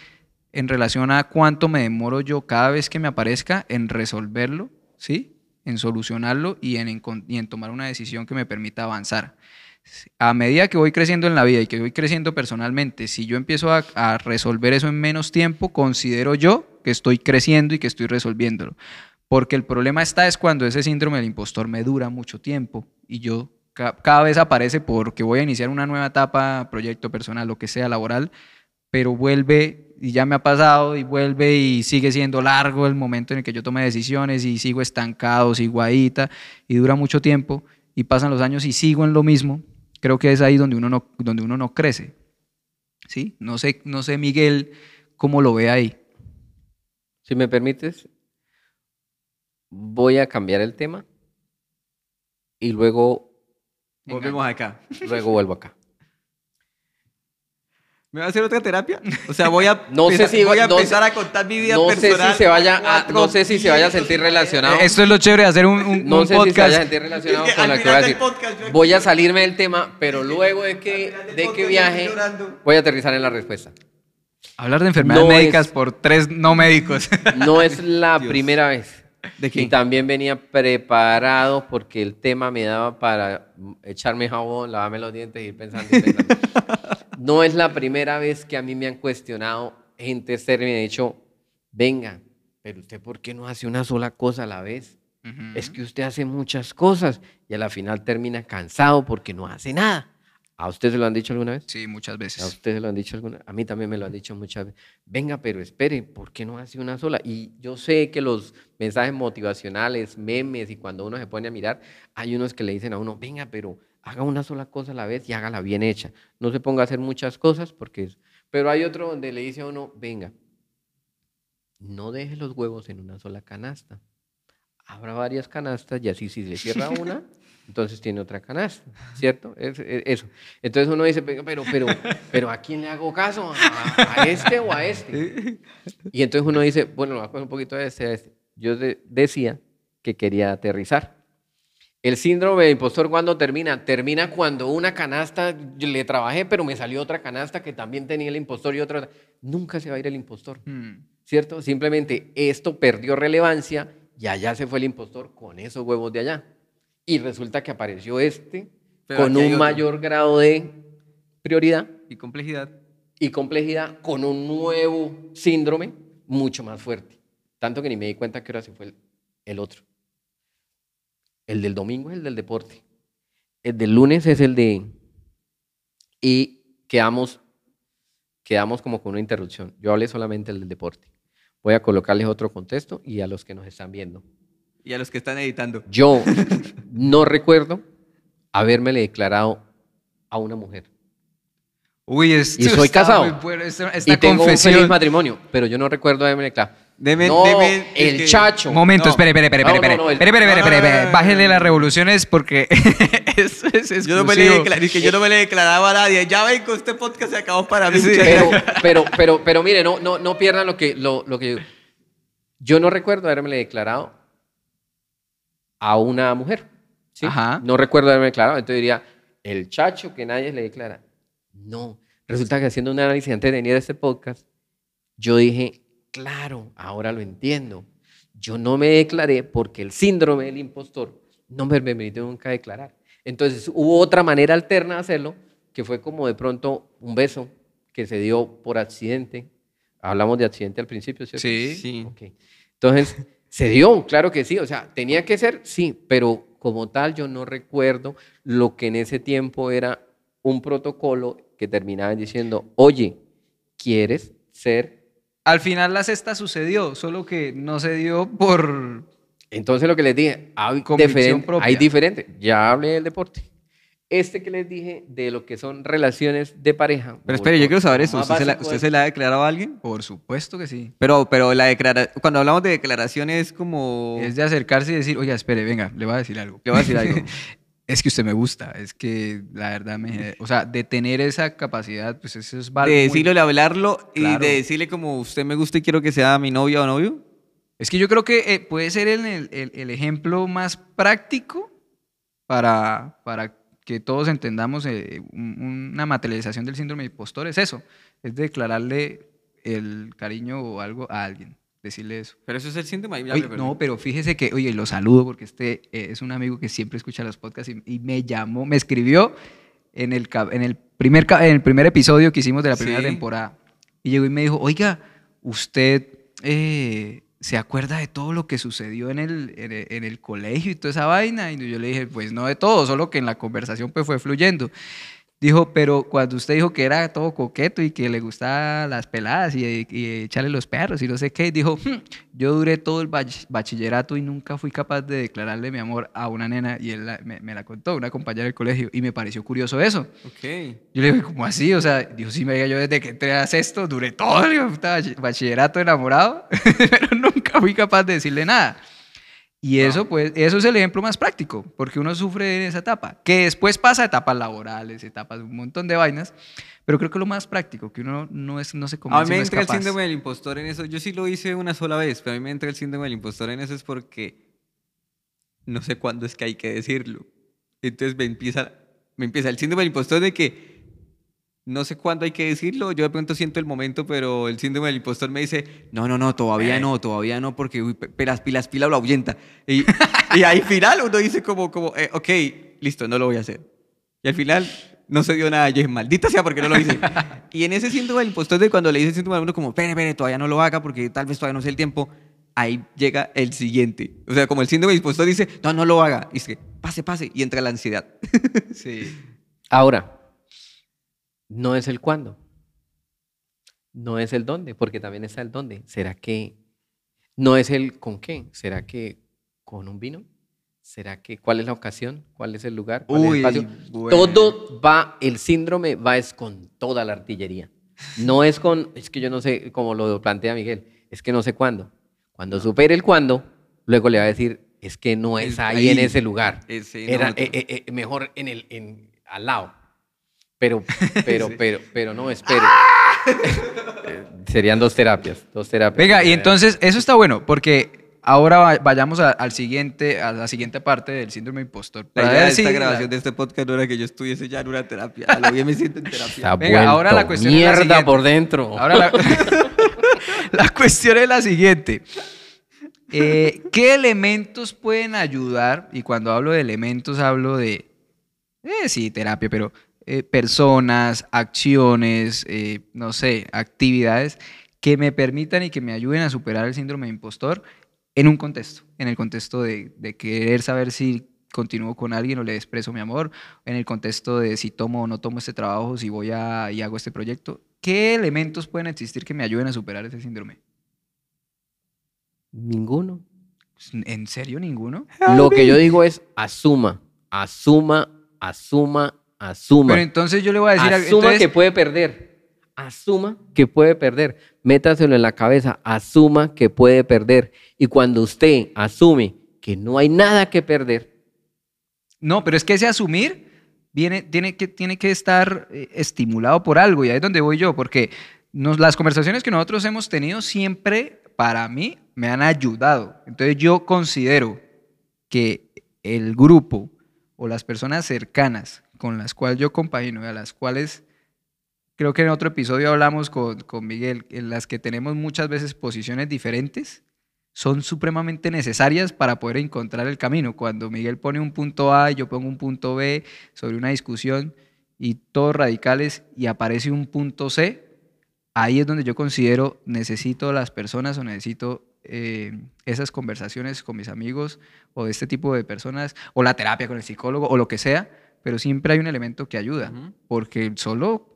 en relación a cuánto me demoro yo cada vez que me aparezca en resolverlo, ¿sí? En solucionarlo y en, tomar una decisión que me permita avanzar. A medida que voy creciendo en la vida y que voy creciendo personalmente, si yo empiezo a resolver eso en menos tiempo, considero yo que estoy creciendo y que estoy resolviéndolo. Porque el problema está es cuando ese síndrome del impostor me dura mucho tiempo y yo ca- cada vez aparece porque voy a iniciar una nueva etapa, proyecto personal, lo que sea, laboral, pero vuelve y ya me ha pasado y vuelve y sigue siendo largo el momento en el que yo tome decisiones y sigo estancado, sigo ahí ta, y dura mucho tiempo y pasan los años y sigo en lo mismo. Creo que es ahí donde uno no, donde uno no crece. ¿Sí? No sé, no sé Miguel cómo lo ve ahí. Si me permites, voy a cambiar el tema y luego, Volvemos acá. luego vuelvo acá. ¿Me va a hacer otra terapia? O sea, voy a, *laughs* No sé empezar- si- voy a no empezar sé- a contar mi vida No sé personal. si se vaya a, no sé si se vaya a sentir relacionado. Esto es lo chévere de hacer un, un- No un sé si se vaya a sentir relacionado Es que con lo que voy a decir. podcast Voy a salirme del tema, pero luego de que, de que viaje, voy a aterrizar en la respuesta. Hablar de enfermedades No médicas es- por tres no médicos. No es *laughs* la Dios. primera vez. ¿De qué? Y también venía preparado porque el tema me daba para echarme jabón, lavarme los dientes y ir pensando. y pensando. *laughs* no es la primera vez que a mí me han cuestionado gente me ha dicho, venga, pero usted ¿por qué no hace una sola cosa a la vez? Es que usted hace muchas cosas y a la final termina cansado porque no hace nada. ¿A usted se lo han dicho alguna vez? Sí, muchas A veces. usted se lo han dicho alguna, a mí también me lo han dicho muchas veces. Venga, pero espere, ¿por qué no hace una sola? Y yo sé que los mensajes motivacionales, memes y cuando uno se pone a mirar, hay unos que le dicen a uno, venga, pero haga una sola cosa a la vez y hágala bien hecha. No se ponga a hacer muchas cosas porque es... Pero hay otro donde le dice a uno, venga, no deje los huevos en una sola canasta. Abra varias canastas y así si le cierra *laughs* una, entonces tiene otra canasta, ¿cierto? Es- es- eso. Entonces uno dice, "Venga, pero, pero, pero ¿a quién le hago caso? ¿A, a este o a este? *laughs* Y entonces uno dice, bueno, lo a coger un poquito de este a este. Yo de- decía que quería aterrizar. El síndrome de impostor, ¿cuándo termina? Termina cuando una canasta, yo le trabajé, pero me salió otra canasta que también tenía el impostor y otra. Nunca se va a ir el impostor. Mm. ¿cierto? Simplemente esto perdió relevancia y allá se fue el impostor con esos huevos de allá. Y resulta que apareció este Pero con un mayor grado de prioridad Y complejidad. y complejidad, con un nuevo síndrome mucho más fuerte. Tanto que ni me di cuenta que ahora se fue el, el otro. El del domingo es el del deporte. El del lunes es el de... Y quedamos, quedamos como con una interrupción. Yo hablé solamente el del deporte. Voy a colocarles otro contexto y a los que nos están viendo. Y a los que están editando. Yo no recuerdo habérmele declarado a una mujer. Uy, esto Y soy casado. muy bueno, esta esta y tengo un confesión. feliz matrimonio, pero yo no recuerdo haberme declarado. Deme- no, deme- es el que- chacho. Momento, No. espere, espere, espere, No, espere, espere, espere, espere, no, espere, Bájele las revoluciones porque eso *laughs* es exclusivo. Yo no, me le declaré, que yo no me le declaraba a nadie. Ya vengo, este podcast se acabó para mí. Sí. Pero, pero, pero, pero mire, no, no, no pierdan lo que, lo, lo que. Yo no recuerdo haberme declarado a una mujer. ¿sí? Ajá. No recuerdo haberme declarado. Entonces diría, el chacho que nadie le declara. No. Resulta que haciendo un análisis antes de venir a este podcast, yo dije, claro, ahora lo entiendo. Yo no me declaré porque el síndrome del impostor no me permitió nunca declarar. Entonces hubo otra manera alterna de hacerlo, que fue como de pronto un beso que se dio por accidente. Hablamos de accidente al principio, ¿cierto? Sí. Sí. Ok. Entonces, *laughs* se dio, claro que sí. O sea, tenía que ser, sí, pero como tal, yo no recuerdo lo que en ese tiempo era un protocolo que terminaba diciendo, oye, ¿quieres ser? Al final la cesta sucedió, solo que no se dio por... Entonces lo que les dije, hay, diferente, propia. hay diferente. Ya hablé del deporte. Este que les dije de lo que son relaciones de pareja. Pero espere, yo quiero saber eso. ¿Usted se, la, usted es- se la ha declarado a alguien? Por supuesto que sí. Pero, pero la declara cuando hablamos de declaración es como... Es de acercarse y decir, oiga, espere, venga, le voy a decir algo. Le voy a decir algo. *laughs* es que usted me gusta, es que la verdad me... O sea, de tener esa capacidad, pues eso es de val- muy- decirlo, de hablarlo y de decirle como usted me gusta y quiero que sea mi novia o novio. Es que yo creo que eh, puede ser el, el- el- ejemplo más práctico para, para que todos entendamos eh, un- una materialización del síndrome de impostor. Es eso, es declararle el cariño o algo a alguien, decirle eso. Pero eso es el síntoma. Oye, me no, pero fíjese que, oye, lo saludo porque este eh, es un amigo que siempre escucha los podcasts y, y me llamó, me escribió en el, en, el primer, en el primer episodio que hicimos de la primera Sí. temporada. Y llegó y me dijo, oiga, usted eh, se acuerda de todo lo que sucedió en el, en, el, en el colegio y toda esa vaina. Y yo le dije, pues no de todo, solo que en la conversación pues fue fluyendo. Dijo, pero cuando usted dijo que era todo coqueto y que le gustaban las peladas y, y echarle los perros y no sé qué, dijo, "Hmm, yo duré todo el bach- bachillerato y nunca fui capaz de declararle mi amor a una nena y él la- me, me la contó, una compañera del colegio, y me pareció curioso eso. Ok. Yo le dije, ¿cómo así? O sea, dijo, sí, me diga, yo desde que entré a sexto duré todo el bachillerato enamorado, *laughs* pero nunca fui capaz de decirle nada. Y eso, pues, eso es el ejemplo más práctico, porque uno sufre en esa etapa, que después pasa a etapas laborales, etapas de un montón de vainas, pero creo que lo más práctico, que uno no, es, no se A convence, mí me no entra el síndrome del impostor en eso. Yo sí lo hice una sola vez, pero a mí me entra el síndrome del impostor en eso es porque no sé cuándo es que hay que decirlo. Entonces me empieza, me empieza el síndrome del impostor de que no sé cuándo hay que decirlo. Yo de pronto siento el momento, pero el síndrome del impostor me dice, no, no, no, todavía no, todavía no, porque uy, pelas, pilas, pila, lo ahuyenta. Y, y ahí final uno dice como, como eh, ok, listo, no lo voy a hacer. Y al final no se dio nada. Yo dije, maldita sea, porque no lo hice. *laughs* y en ese síndrome del impostor de cuando le dice el síndrome a uno como, espere, espere, todavía no lo haga porque tal vez todavía no sé el tiempo, ahí llega el siguiente. O sea, como el síndrome del impostor dice, no, no lo haga. Y dice, pase, pase. Y entra la ansiedad. Sí. *laughs* Ahora, no es el cuándo. No es el dónde, porque también está el dónde. ¿Será que no es el con qué? ¿Será que con un vino? ¿Será que cuál es la ocasión? ¿Cuál es el lugar? ¿Cuál es el Uy, espacio? bueno. Todo va, el síndrome va es con toda la artillería. No es con, es que yo no sé, como lo plantea Miguel, es que no sé cuándo. Cuando supere el cuándo, luego le va a decir, es que no es Es ahí, en ese lugar. Ese, Era eh, eh, eh, mejor en el, en, al lado. Pero, *laughs* pero, Sí. pero, pero no, espere. *laughs* Serían dos terapias, dos terapias. Venga, y entonces eso está bueno, porque ahora va- vayamos a, al siguiente, a la siguiente parte del síndrome impostor. La idea de esta la- grabación de este podcast no era que yo estuviese ya en una terapia. A lo bien me siento en terapia. Está Venga, ahora la cuestión es la mierda siguiente. por dentro. Ahora la, *laughs* la cuestión es la siguiente. Eh, ¿Qué elementos pueden ayudar? Y cuando hablo de elementos hablo de, eh, sí, terapia, pero eh, personas, acciones, eh, no sé, actividades que me permitan y que me ayuden a superar el síndrome de impostor en un contexto, en el contexto de, de querer saber si continúo con alguien o le expreso mi amor, en el contexto de si tomo o no tomo este trabajo, si voy a, y hago este proyecto. ¿Qué elementos pueden existir que me ayuden a superar ese síndrome? Ninguno. ¿En serio ninguno? Lo que yo digo es asuma, asuma, asuma, asuma. Pero entonces yo le voy a decir... asuma entonces- que puede perder. Asuma que puede perder. Métaselo en la cabeza. Asuma que puede perder. Y cuando usted asume que no hay nada que perder, No, pero es que ese asumir viene, tiene, que, tiene que estar eh, estimulado por algo y ahí es donde voy yo, porque nos, las conversaciones que nosotros hemos tenido siempre, para mí, me han ayudado. Entonces yo considero que el grupo o las personas cercanas con las cuales yo compagino y a las cuales creo que en otro episodio hablamos con, con Miguel, en las que tenemos muchas veces posiciones diferentes, son supremamente necesarias para poder encontrar el camino. Cuando Miguel pone un punto A y yo pongo un punto B sobre una discusión y todos radicales y aparece un punto C, ahí es donde yo considero necesito las personas o necesito eh, esas conversaciones con mis amigos o de este tipo de personas, o la terapia con el psicólogo, o lo que sea, pero siempre hay un elemento que ayuda, Ujú. porque solo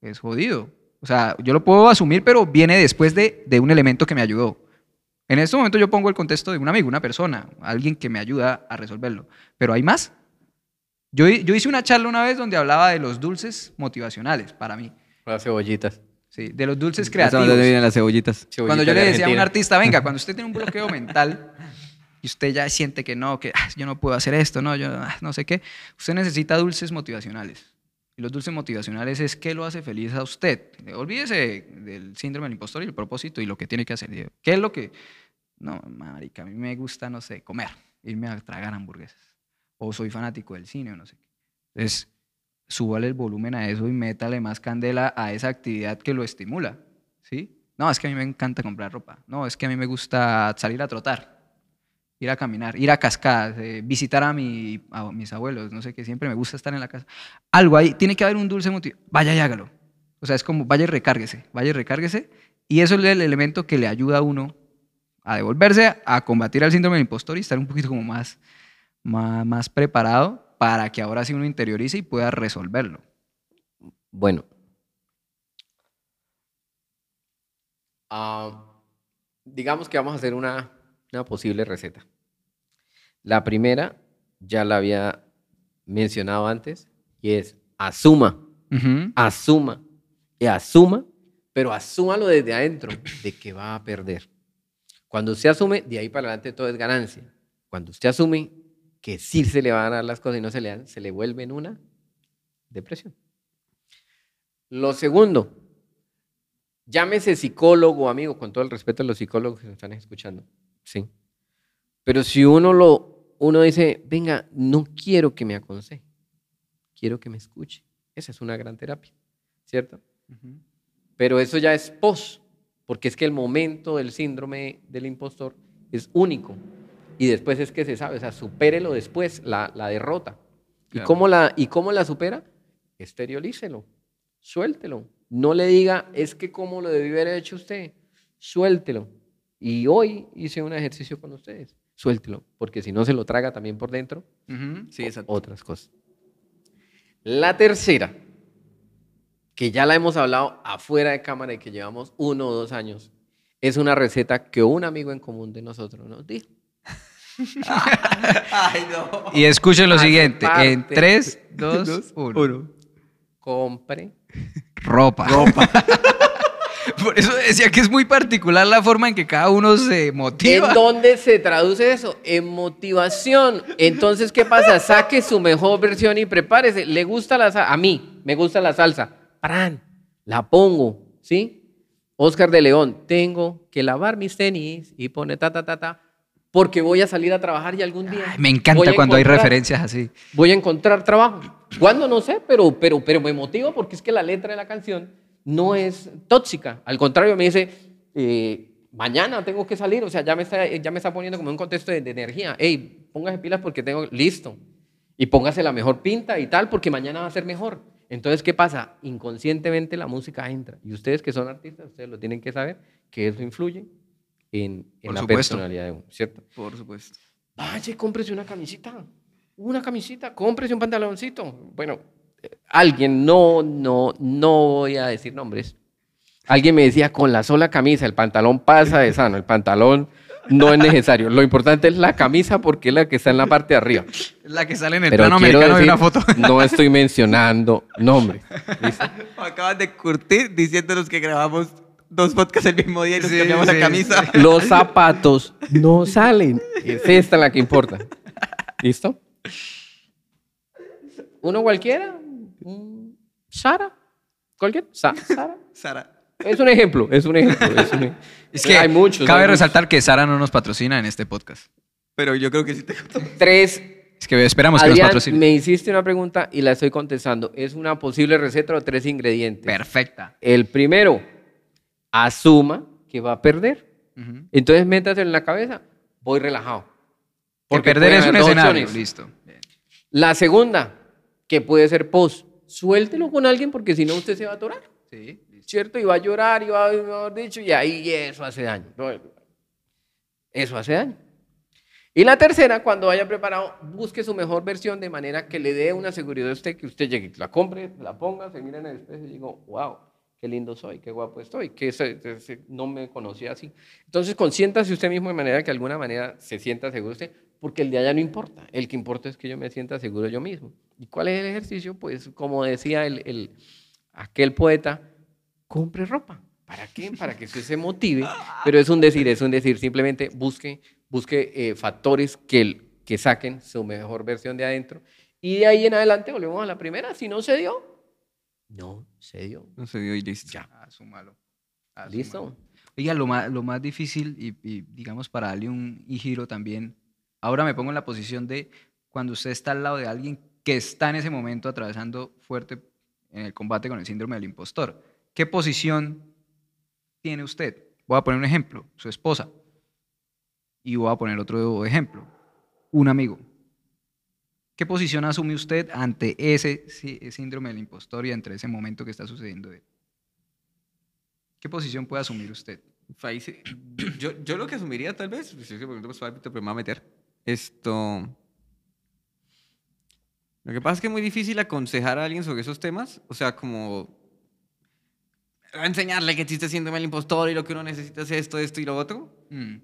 es jodido. O sea, yo lo puedo asumir, pero viene después de, de un elemento que me ayudó. En este momento yo pongo el contexto de un amigo, una persona, alguien que me ayuda a resolverlo. Pero hay más. Yo, yo hice una charla una vez donde hablaba de los dulces motivacionales para mí. Las cebollitas. Sí, de los dulces creativos. donde vienen las cebollitas. Cuando yo le de decía a un Argentina. artista, venga, *laughs* cuando usted tiene un bloqueo mental y usted ya siente que no, que "Ah, yo no puedo hacer esto, no, yo ah, no sé qué, usted necesita dulces motivacionales. Y los dulces motivacionales es qué lo hace feliz a usted. Olvídese del síndrome del impostor y el propósito y lo que tiene que hacer. ¿Qué es lo que.? No, marica, a mí me gusta, no sé, comer, irme a tragar hamburguesas. O soy fanático del cine o no sé qué. Entonces, súbale el volumen a eso y métale más candela a esa actividad que lo estimula. ¿Sí? No, es que a mí me encanta comprar ropa. No, es que a mí me gusta salir a trotar, ir a caminar, ir a cascadas, eh, visitar a, mi, a mis abuelos, no sé qué, siempre me gusta estar en la casa. Algo ahí, tiene que haber un dulce motivo. Vaya y hágalo. O sea, es como vaya y recárguese, vaya y recárguese. Y eso es el elemento que le ayuda a uno a devolverse, a combatir al síndrome del impostor y estar un poquito como más, más, más preparado para que ahora sí uno interiorice y pueda resolverlo. Bueno. Ah, digamos que vamos a hacer una, una posible receta. La primera ya la había mencionado antes y es asuma, asuma y asuma, pero asúmalo desde adentro de que va a perder. Cuando usted asume, de ahí para adelante todo es ganancia. Cuando usted asume que sí se le van a dar las cosas y no se le dan, se le vuelve en una depresión. Lo segundo, llámese psicólogo, amigo, con todo el respeto a los psicólogos que nos están escuchando. Sí. Pero si uno lo, uno dice, venga, no quiero que me aconseje, quiero que me escuche. Esa es una gran terapia, ¿cierto? Pero eso ya es pos, porque es que el momento del síndrome del impostor es único. Y después es que se sabe, o sea, supérelo después, la, la derrota. ¿Y, cómo la, ¿Y cómo la supera? Exteriorícelo, suéltelo. No le diga, es que cómo lo debió haber hecho usted. Suéltelo. Y hoy hice un ejercicio con ustedes. Suéltelo, porque si no se lo traga también por dentro, Ujú. Sí, exacto. otras cosas. La tercera, que ya la hemos hablado afuera de cámara y que llevamos uno o dos años, es una receta que un amigo en común de nosotros nos dijo. *laughs* Ay, no. Y escuchen lo Hace siguiente. En parte. 3, 2, 1. Uno. Compre. Ropa. *laughs* *laughs* Por eso decía que es muy particular la forma en que cada uno se motiva. ¿En dónde se traduce eso? En motivación. Entonces, ¿qué pasa? Saque su mejor versión y prepárese. ¿Le gusta la salsa? A mí, me gusta la salsa. ¡Pran! La pongo, ¿sí? Oscar de León, tengo que lavar mis tenis y pone ta, ta, ta, ta, porque voy a salir a trabajar y algún día. Ay, me encanta cuando hay referencias así. Voy a encontrar trabajo. ¿Cuándo? No sé, pero, pero, pero me motiva porque es que la letra de la canción no es tóxica. Al contrario, me dice, eh, mañana tengo que salir. O sea, ya me está, ya me está poniendo como un contexto de, de energía. Hey, póngase pilas porque tengo, listo. Y póngase la mejor pinta y tal porque mañana va a ser mejor. Entonces, ¿qué pasa? Inconscientemente la música entra. Y ustedes que son artistas, ustedes lo tienen que saber, que eso influye en, en la supuesto. personalidad de uno, ¿cierto? Por supuesto. Vaya, cómprese una camisita. Una camisita, cómprese un pantaloncito. Bueno, alguien, no, no, no voy a decir nombres. Alguien me decía, con la sola camisa, el pantalón pasa de sano, el pantalón no es necesario. Lo importante es la camisa porque es la que está en la parte de arriba. Es la que sale en el Pero plano quiero americano de decir, una foto. no estoy mencionando nombres. ¿listo? *laughs* Acabas de curtir diciéndonos que grabamos dos podcasts el mismo día y nos Sí, cambiamos sí, la camisa. *laughs* Los zapatos no salen. Es esta la que importa. ¿Listo? Uno cualquiera. Sara. Cualquier. Sa- *laughs* Sara. Sara. Es un ejemplo. Es un ejemplo. Es, un ej- *laughs* Es que hay muchos. cabe hay muchos. resaltar que Sara no nos patrocina en este podcast. Pero yo creo que sí te *laughs* Tres. Es que esperamos que nos patrocine. me hiciste una pregunta y la estoy contestando. Es una posible receta de tres ingredientes. Perfecta. El primero, asuma que va a perder. Entonces métase en la cabeza. Voy relajado. Que Porque perder es un escenario. opciones. Listo. Bien. La segunda, que puede ser post, suéltelo con alguien porque si no usted se va a atorar, Sí. ¿cierto? Y va a llorar y va a, mejor dicho, y ahí eso hace daño. Eso hace daño. Y la tercera, cuando haya preparado, busque su mejor versión de manera que le dé una seguridad a usted, que usted llegue, la compre, la ponga, se mire en el espejo y digo, wow, qué lindo soy, qué guapo estoy, que no me conocía así. Entonces, consiéntase usted mismo de manera que de alguna manera se sienta seguro usted, porque el de allá no importa, el que importa es que yo me sienta seguro yo mismo. ¿Y cuál es el ejercicio? Pues, como decía el, el- aquel poeta, compre ropa. ¿Para qué? Para que usted se motive, pero es un decir, es un decir, simplemente busque, busque eh, factores que, el- que saquen su mejor versión de adentro y de ahí en adelante volvemos a la primera, si no se dio, no se dio. No se dio y listo. Ya. Asúmalo. Asúmalo. ¿Listo? Oiga, lo más, lo más difícil, y, y digamos para darle un, un giro también, ahora me pongo en la posición de cuando usted está al lado de alguien que está en ese momento atravesando fuerte en el combate con el síndrome del impostor. ¿Qué posición tiene usted? Voy a poner un ejemplo, su esposa. Y voy a poner otro ejemplo, un amigo. ¿Qué posición asume usted ante ese sí- síndrome del impostor y ante ese momento que está sucediendo? ¿Qué posición puede asumir usted? Yo, yo, lo que asumiría tal vez, pues, si es que pues, Víctor, pero me va a meter, esto... Lo que pasa es que es muy difícil aconsejar a alguien sobre esos temas, o sea, como enseñarle que existe síndrome del impostor y lo que uno necesita es esto, esto y lo otro. Mm.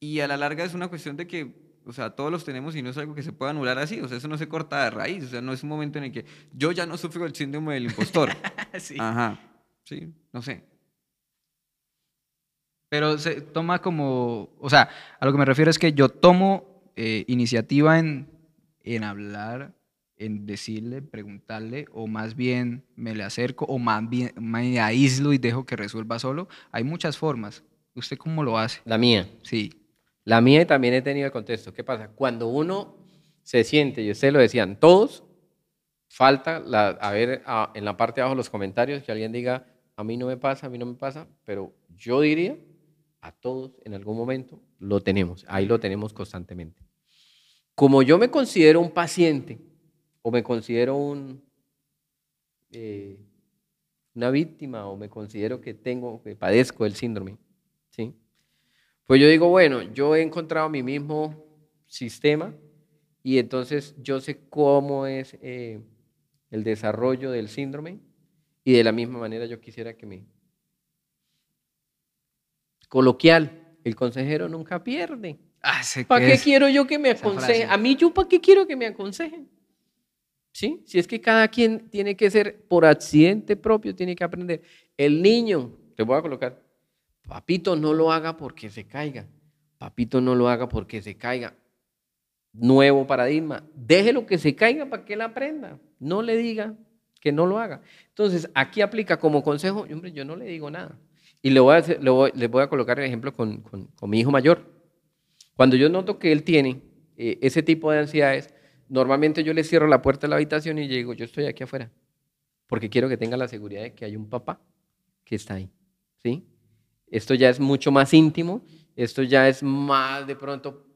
Y a la larga es una cuestión de que, o sea, todos los tenemos y no es algo que se pueda anular así. O sea, eso no se corta de raíz. O sea, no es un momento en el que yo ya no sufro el síndrome del impostor. *laughs* Sí. Ajá. Sí, no sé. Pero se toma como, o sea, a lo que me refiero es que yo tomo eh, iniciativa en, en hablar, en decirle, preguntarle, o más bien me le acerco, o más bien me aíslo y dejo que resuelva solo. Hay muchas formas. ¿Usted cómo lo hace? La mía. Sí. La mía también he tenido el contexto. ¿Qué pasa? Cuando uno se siente, y ustedes lo decían, todos, falta la, a ver a- en la parte de abajo los comentarios que alguien diga, a mí no me pasa, a mí no me pasa, pero yo diría, a todos en algún momento lo tenemos, ahí lo tenemos constantemente. Como yo me considero un paciente o me considero un, eh, una víctima o me considero que tengo, que padezco el síndrome, ¿sí? Pues yo digo, bueno, yo he encontrado mi mismo sistema y entonces yo sé cómo es eh, el desarrollo del síndrome y de la misma manera yo quisiera que me... Coloquial, el consejero nunca pierde. Ah, ¿Para qué es- quiero yo que me esa aconseje? frase. A mí yo para qué quiero que me aconsejen. ¿Sí? Si es que cada quien tiene que ser por accidente propio, tiene que aprender. El niño, te voy a colocar, papito no lo haga porque se caiga. Papito no lo haga porque se caiga. Nuevo paradigma. Déjelo que se caiga para que él aprenda. No le diga que no lo haga. Entonces, aquí aplica como consejo, hombre, yo no le digo nada. Y le voy a, hacer- le voy, les voy a colocar el ejemplo con, con- con mi hijo mayor. Cuando yo noto que él tiene eh, ese tipo de ansiedades, normalmente yo le cierro la puerta de la habitación y le digo, yo estoy aquí afuera, porque quiero que tenga la seguridad de que hay un papá que está ahí. ¿sí? Esto ya es mucho más íntimo, esto ya es más de pronto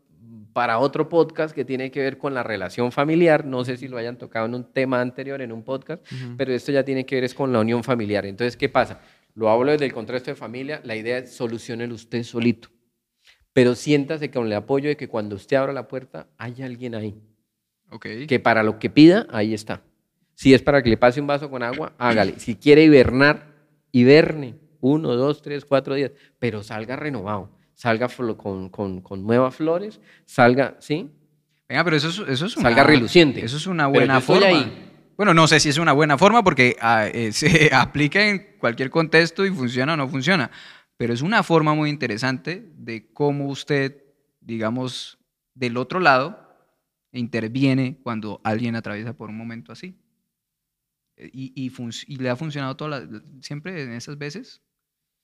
para otro podcast que tiene que ver con la relación familiar. No sé si lo hayan tocado en un tema anterior, en un podcast, pero esto ya tiene que ver es con la unión familiar. Entonces, ¿qué pasa? Lo hablo desde el contexto de familia, la idea es solucionarlo usted solito, pero siéntase con el apoyo de que cuando usted abra la puerta hay alguien ahí, Ok. que para lo que pida, ahí está. Si es para que le pase un vaso con agua, hágale. Si quiere hibernar, hiberne uno, dos, tres, cuatro días, pero salga renovado, salga con, con- con nuevas flores, salga, ¿sí? Venga, pero eso es, eso es una, Salga reluciente. Eso es una buena forma. ahí. Bueno, no sé si es una buena forma porque ah, eh, *laughs* se aplica en cualquier contexto y funciona o no funciona. Pero es una forma muy interesante de cómo usted, digamos, del otro lado, interviene cuando alguien atraviesa por un momento así. Eh, Y, le ha funcionado toda siempre en esas veces.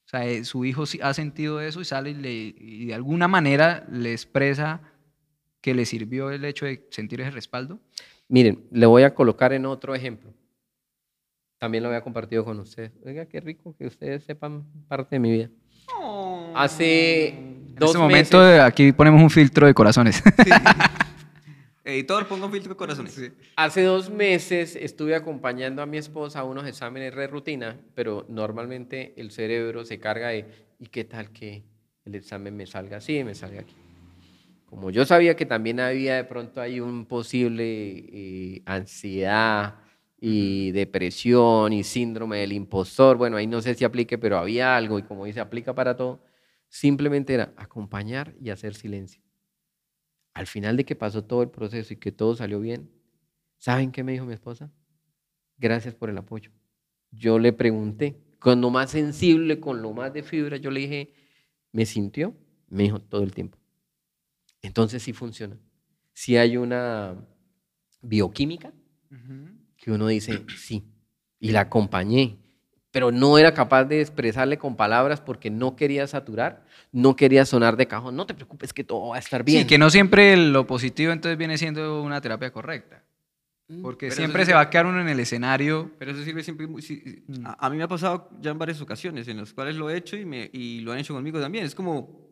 O sea, eh, su hijo ha sentido eso y sale y, y de alguna manera le expresa que le sirvió el hecho de sentir ese respaldo. Miren, le voy a colocar en otro ejemplo. También lo había compartido con ustedes. Oiga, qué rico que ustedes sepan parte de mi vida. Hace En dos este momento meses, aquí ponemos un filtro de corazones. *laughs* Editor, ponga un filtro de corazones. hace dos meses estuve acompañando a mi esposa a unos exámenes de rutina, pero normalmente el cerebro se carga de, ¿y qué tal que el examen me salga así, me salga aquí. Como yo sabía que también había de pronto ahí un posible eh, ansiedad y depresión y síndrome del impostor, bueno, ahí no sé si aplique, pero había algo y como dice, aplica para todo, simplemente era acompañar y hacer silencio. Al final de que pasó todo el proceso y que todo salió bien, ¿saben qué me dijo mi esposa? Gracias por el apoyo. Yo le pregunté, con lo más sensible, con lo más de fibra, yo le dije, ¿me sintió? Me dijo todo el tiempo. Entonces sí funciona. Si hay una bioquímica que uno dice, sí, y la acompañé, pero no era capaz de expresarle con palabras porque no quería saturar, no quería sonar de cajón, no te preocupes que todo va a estar bien. Sí, que no siempre lo positivo entonces viene siendo una terapia correcta. Mm, Porque pero siempre se va a quedar uno en el escenario. Pero eso sirve siempre. sí, Mm. a, a mí me ha pasado ya en varias ocasiones en las cuales lo he hecho y, me, y lo han hecho conmigo también. Es como.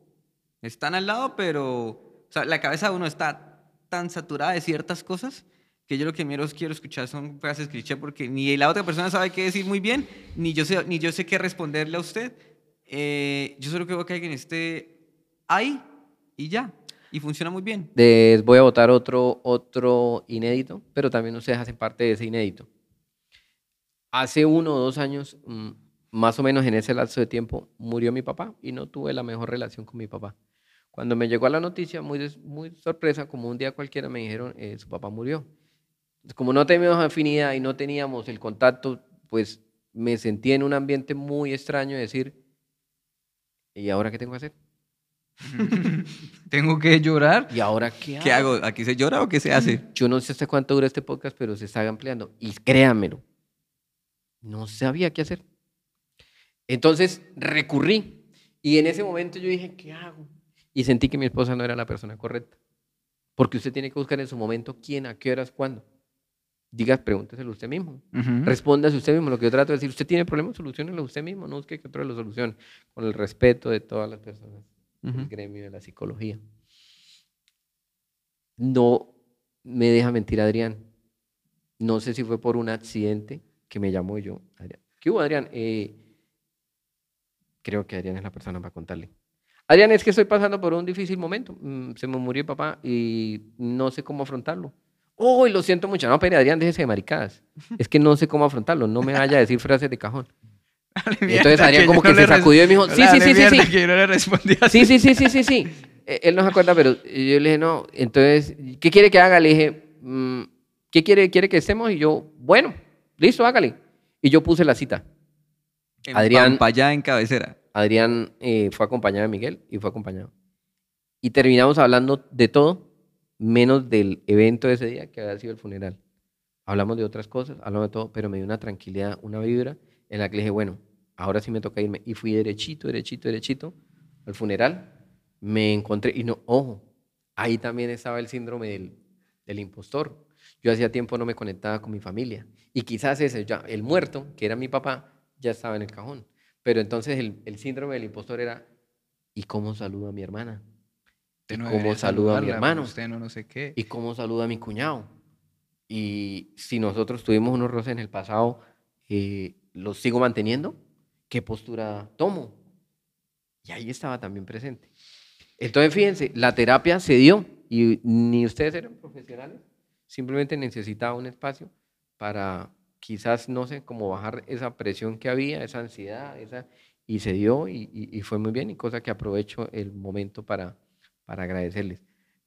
Están al lado, pero. O sea, la cabeza de uno está tan saturada de ciertas cosas que yo lo que menos quiero escuchar son frases cliché porque ni la otra persona sabe qué decir muy bien, ni yo sé, ni yo sé qué responderle a usted. Eh, yo solo quiero que alguien esté ahí y ya. Y funciona muy bien. Les voy a votar otro, otro inédito, pero también ustedes hacen parte de ese inédito. Hace uno o dos años, mm, más o menos en ese lapso de tiempo, murió mi papá y no tuve la mejor relación con mi papá. Cuando me llegó la noticia, muy, muy sorpresa, como un día cualquiera me dijeron, eh, su papá murió. Como no teníamos afinidad y no teníamos el contacto, pues me sentí en un ambiente muy extraño de decir, ¿y ahora qué tengo que hacer? *laughs* Tengo que llorar. ¿Y ahora qué ¿Qué hago? ¿Aquí se llora o qué se hace? *clears throat* Yo no sé hasta cuánto dura este podcast, pero se está ampliando. Y créanmelo, no sabía qué hacer. Entonces recurrí. Y en ese momento yo dije, ¿qué hago? Y sentí que mi esposa no era la persona correcta. Porque usted tiene que buscar en su momento quién, a qué horas, cuándo. Diga, pregúnteselo usted mismo. Ujú. Respóndase usted mismo. Lo que yo trato de decir, usted tiene problemas, solucionenlo usted mismo. No busque que otro lo solucione. Con el respeto de todas las personas del Ujú. gremio de la psicología. No me deja mentir Adrián. No sé si fue por un accidente que me llamó yo. Adrián. ¿Qué hubo, Adrián? Eh, creo que Adrián es la persona para contarle. Adrián, es que estoy pasando por un difícil momento. Mm, Se me murió papá y no sé cómo afrontarlo. Uy, lo siento mucho. No, pero Adrián, déjese de maricadas. Es que no sé cómo afrontarlo. No me vaya a decir frases de cajón. Entonces Adrián como que se sacudió y me dijo, sí, sí, sí, sí, sí. yo no le respondí así. Sí, sí, sí, sí, sí, sí. Eh, Él no se acuerda, pero yo le dije, no, entonces, ¿qué quiere que haga? Le dije, "Mm, ¿qué quiere, quiere que estemos? Y yo, bueno, listo, hágale. Y yo puse la cita. En Adrián- Pampayá, en cabecera. Adrián eh, fue acompañado de Miguel y fue acompañado. Y terminamos hablando de todo, menos del evento de ese día, que había sido el funeral. Hablamos de otras cosas, hablamos de todo, pero me dio una tranquilidad, una vibra en la que le dije, bueno, ahora sí me toca irme. Y fui derechito, derechito, derechito al funeral. Me encontré, y no, ojo, ahí también estaba el síndrome del, impostor. Yo hacía tiempo no me conectaba con mi familia. Y quizás ese, ya, el muerto, que era mi papá, ya estaba en el cajón. Pero entonces el, el síndrome del impostor era, ¿y cómo saludo a mi hermana? Usted no ¿Cómo saluda a mi hermano? Usted no, no sé qué. ¿Y cómo saluda a mi cuñado? Y si nosotros tuvimos unos roces en el pasado, eh, ¿los sigo manteniendo? ¿Qué postura tomo? Y ahí estaba también presente. Entonces, fíjense, la terapia se dio y ni ustedes eran profesionales, simplemente necesitaba un espacio para quizás, no sé, cómo bajar esa presión que había, esa ansiedad, esa, y se dio y, y- y fue muy bien y cosa que aprovecho el momento para, para agradecerles.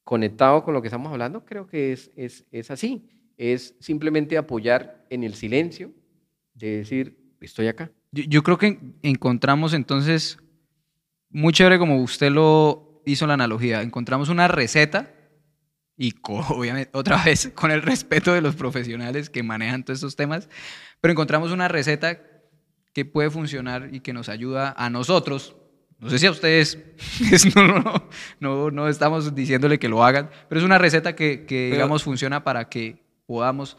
Conectado con lo que estamos hablando, creo que es, es, es así, es simplemente apoyar en el silencio, de decir, estoy acá. Yo, creo que en- encontramos entonces, muy chévere como usted lo hizo la analogía, encontramos una receta y *laughs* obviamente otra vez con el respeto de los profesionales que manejan todos estos temas, pero encontramos una receta que puede funcionar y que nos ayuda a nosotros. No sé si a ustedes, *laughs* es- no, no, no, no, no estamos diciéndole que lo hagan, pero es una receta que, que digamos, funciona para que podamos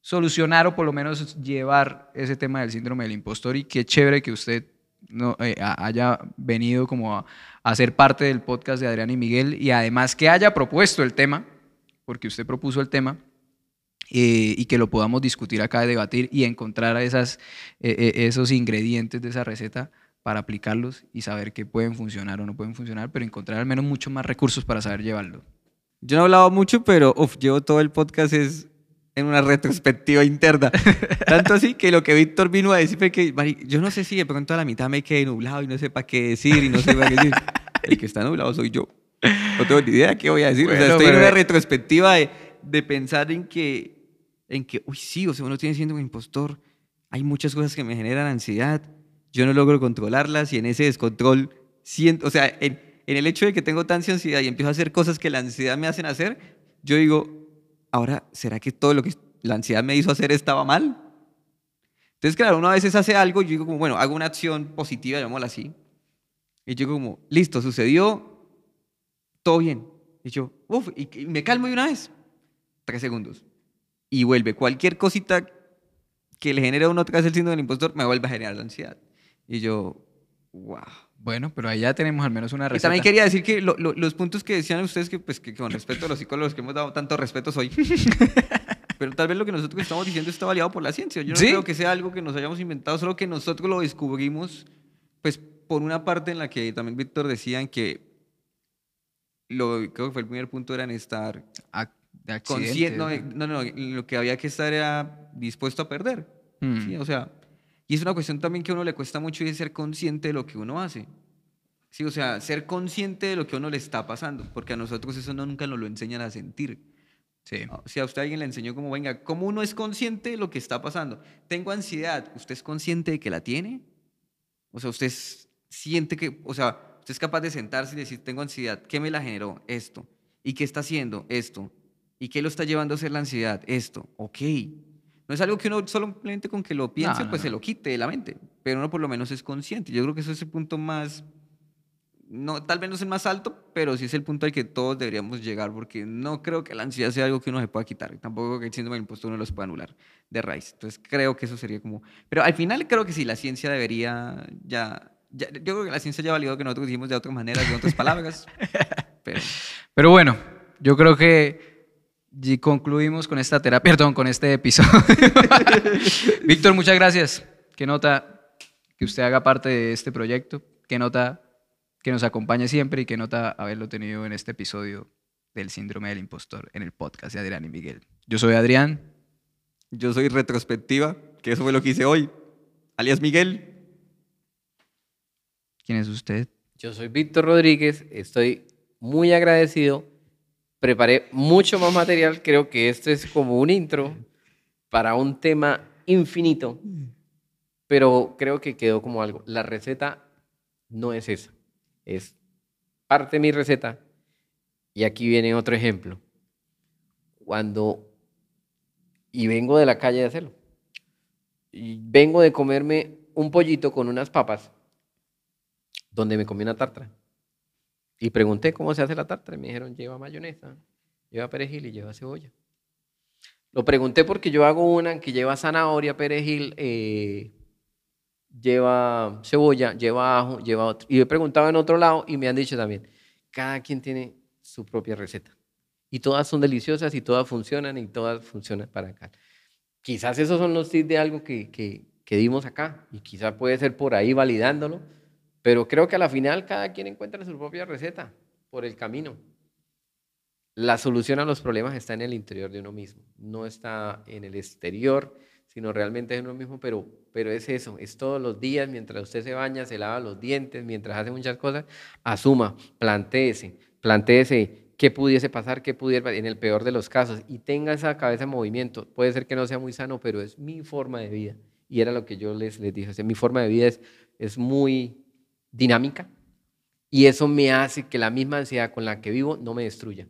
solucionar o por lo menos llevar ese tema del síndrome del impostor y qué chévere que usted no, eh, haya venido como a, a ser parte del podcast de Adrián y Miguel y además que haya propuesto el tema, porque usted propuso el tema, eh, y que lo podamos discutir acá, debatir y encontrar esas, eh, eh, esos ingredientes de esa receta para aplicarlos y saber que pueden funcionar o no pueden funcionar, pero encontrar al menos muchos más recursos para saber llevarlo. Yo no he hablado mucho, pero uf, llevo todo el podcast es en una retrospectiva interna. *laughs* Tanto así que lo que Víctor vino a decir fue que "Mari, yo no sé si de pronto a la mitad me quedé nublado y no sé para qué decir y no sé para qué decir. *laughs* El que está nublado soy yo. No tengo ni idea qué voy a decir. o sea, Bueno, estoy en pero- una retrospectiva de, de pensar en que, en que, uy, sí, o sea, uno tiene siendo un impostor. Hay muchas cosas que me generan ansiedad. Yo no logro controlarlas y en ese descontrol siento, o sea, en, en el hecho de que tengo tanta ansiedad y empiezo a hacer cosas que la ansiedad me hacen hacer, yo digo, ahora, ¿será que todo lo que la ansiedad me hizo hacer estaba mal? Entonces, claro, uno a veces hace algo y yo digo como, bueno, hago una acción positiva, llamémosla así. Y yo como, listo, sucedió, todo bien. Y yo, uff, y, y me calmo de una vez. Tres segundos. Y vuelve. Cualquier cosita que le genere a uno otra vez el síndrome del impostor, me vuelve a generar la ansiedad. Y yo, wow. Bueno, pero ahí ya tenemos al menos una Y receta. también quería decir que lo- lo- los puntos que decían ustedes, que, pues, que con respeto a los psicólogos que hemos dado tanto respeto hoy, *laughs* pero tal vez lo que nosotros estamos diciendo está validado por la ciencia. Yo no Sí. creo que sea algo que nos hayamos inventado, solo que nosotros lo descubrimos, pues por una parte en la que también Víctor decía en que lo, creo que fue el primer punto era en estar consciente, no, no, no, lo que había que estar era dispuesto a perder. Mm. Sí, o sea, y es una cuestión también que a uno le cuesta mucho y es ser consciente de lo que uno hace. Sí, o sea, ser consciente de lo que a uno le está pasando, porque a nosotros eso no, nunca nos lo enseñan a sentir. Sí. O sea, a usted alguien le enseñó como, venga, ¿cómo uno es consciente de lo que está pasando? Tengo ansiedad, ¿usted es consciente de que la tiene? O sea, usted es- siente que, o sea, usted es capaz de sentarse y decir, tengo ansiedad, ¿qué me la generó? Esto. ¿Y qué está haciendo? Esto. ¿Y qué lo está llevando a hacer la ansiedad? Esto. Ok. No es algo que uno solamente con que lo piense, no, pues se lo quite de la mente, pero uno por lo menos es consciente. Yo creo que eso es el punto más, no, tal vez no es el más alto, pero sí es el punto al que todos deberíamos llegar, porque no creo que la ansiedad sea algo que uno se pueda quitar, tampoco que el síndrome del impostor uno los pueda anular de raíz. Entonces creo que eso sería como... Pero al final creo que sí, la ciencia debería ya... ya- yo creo que la ciencia ya validó que nosotros dijimos de otras maneras, de otras palabras, *laughs* pero... Pero bueno, yo creo que y concluimos con esta terapia, perdón, con este episodio. *laughs* Víctor, muchas gracias. Qué nota que usted haga parte de este proyecto. Qué nota que nos acompañe siempre y qué nota haberlo tenido en este episodio del síndrome del impostor en el podcast de Adrián y Miguel. Yo soy Adrián. Yo soy retrospectiva, que eso fue lo que hice hoy, alias Miguel. ¿Quién es usted? Yo soy Víctor Rodríguez, estoy muy agradecido. Preparé mucho más material, creo que esto es como un intro para un tema infinito, pero creo que quedó como algo. La receta no es esa, es parte de mi receta. Y aquí viene otro ejemplo. Cuando, y vengo de la calle de hacerlo, vengo de comerme un pollito con unas papas donde me comí una tártara. Y pregunté cómo se hace la tártara. Y me dijeron, lleva mayonesa, lleva perejil y lleva cebolla. Lo pregunté porque yo hago una que lleva zanahoria, perejil, eh, lleva cebolla, lleva ajo, lleva otro. Y he preguntado en otro lado y me han dicho también, cada quien tiene su propia receta. Y todas son deliciosas y todas funcionan y todas funcionan para acá. Quizás esos son los tips de algo que, que, que dimos acá y quizás puede ser por ahí validándolo, pero creo que a la final cada quien encuentra su propia receta por el camino. La solución a los problemas está en el interior de uno mismo, no está en el exterior, sino realmente en uno mismo, pero, pero es eso, es todos los días, mientras usted se baña, se lava los dientes, mientras hace muchas cosas, asuma, plantéese, plantéese qué pudiese pasar, qué pudiera, en el peor de los casos, y tenga esa cabeza en movimiento. Puede ser que no sea muy sano, pero es mi forma de vida. Y era lo que yo les, les dije, o mi forma de vida es, es muy dinámica y eso me hace que la misma ansiedad con la que vivo no me destruya.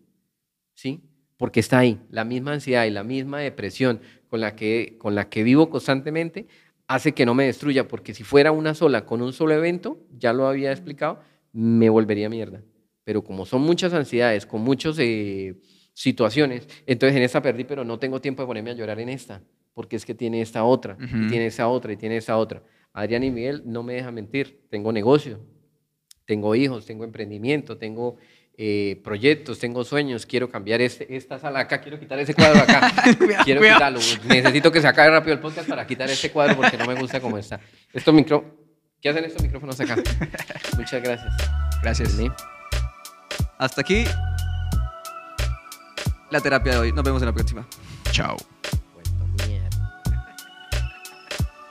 ¿Sí? Porque está ahí. La misma ansiedad y la misma depresión con la que, con la que vivo constantemente hace que no me destruya, porque si fuera una sola, con un solo evento, ya lo había explicado, me volvería mierda. Pero como son muchas ansiedades, con muchas eh, situaciones, entonces en esta perdí, pero no tengo tiempo de ponerme a llorar en esta, porque es que tiene esta otra, y tiene esa otra, y tiene esa otra. Adrián y Miguel no me dejan mentir, tengo negocio, tengo hijos, tengo emprendimiento, tengo eh, proyectos, tengo sueños, quiero cambiar este, esta sala acá, quiero quitar ese cuadro acá, *laughs* quiero quitarlo, necesito que se acabe rápido el podcast para quitar este cuadro porque no me gusta como está. Esto micro, ¿Qué hacen estos micrófonos acá? Muchas gracias. Gracias. Vení. Hasta aquí la terapia de hoy. Nos vemos en la próxima. Chao.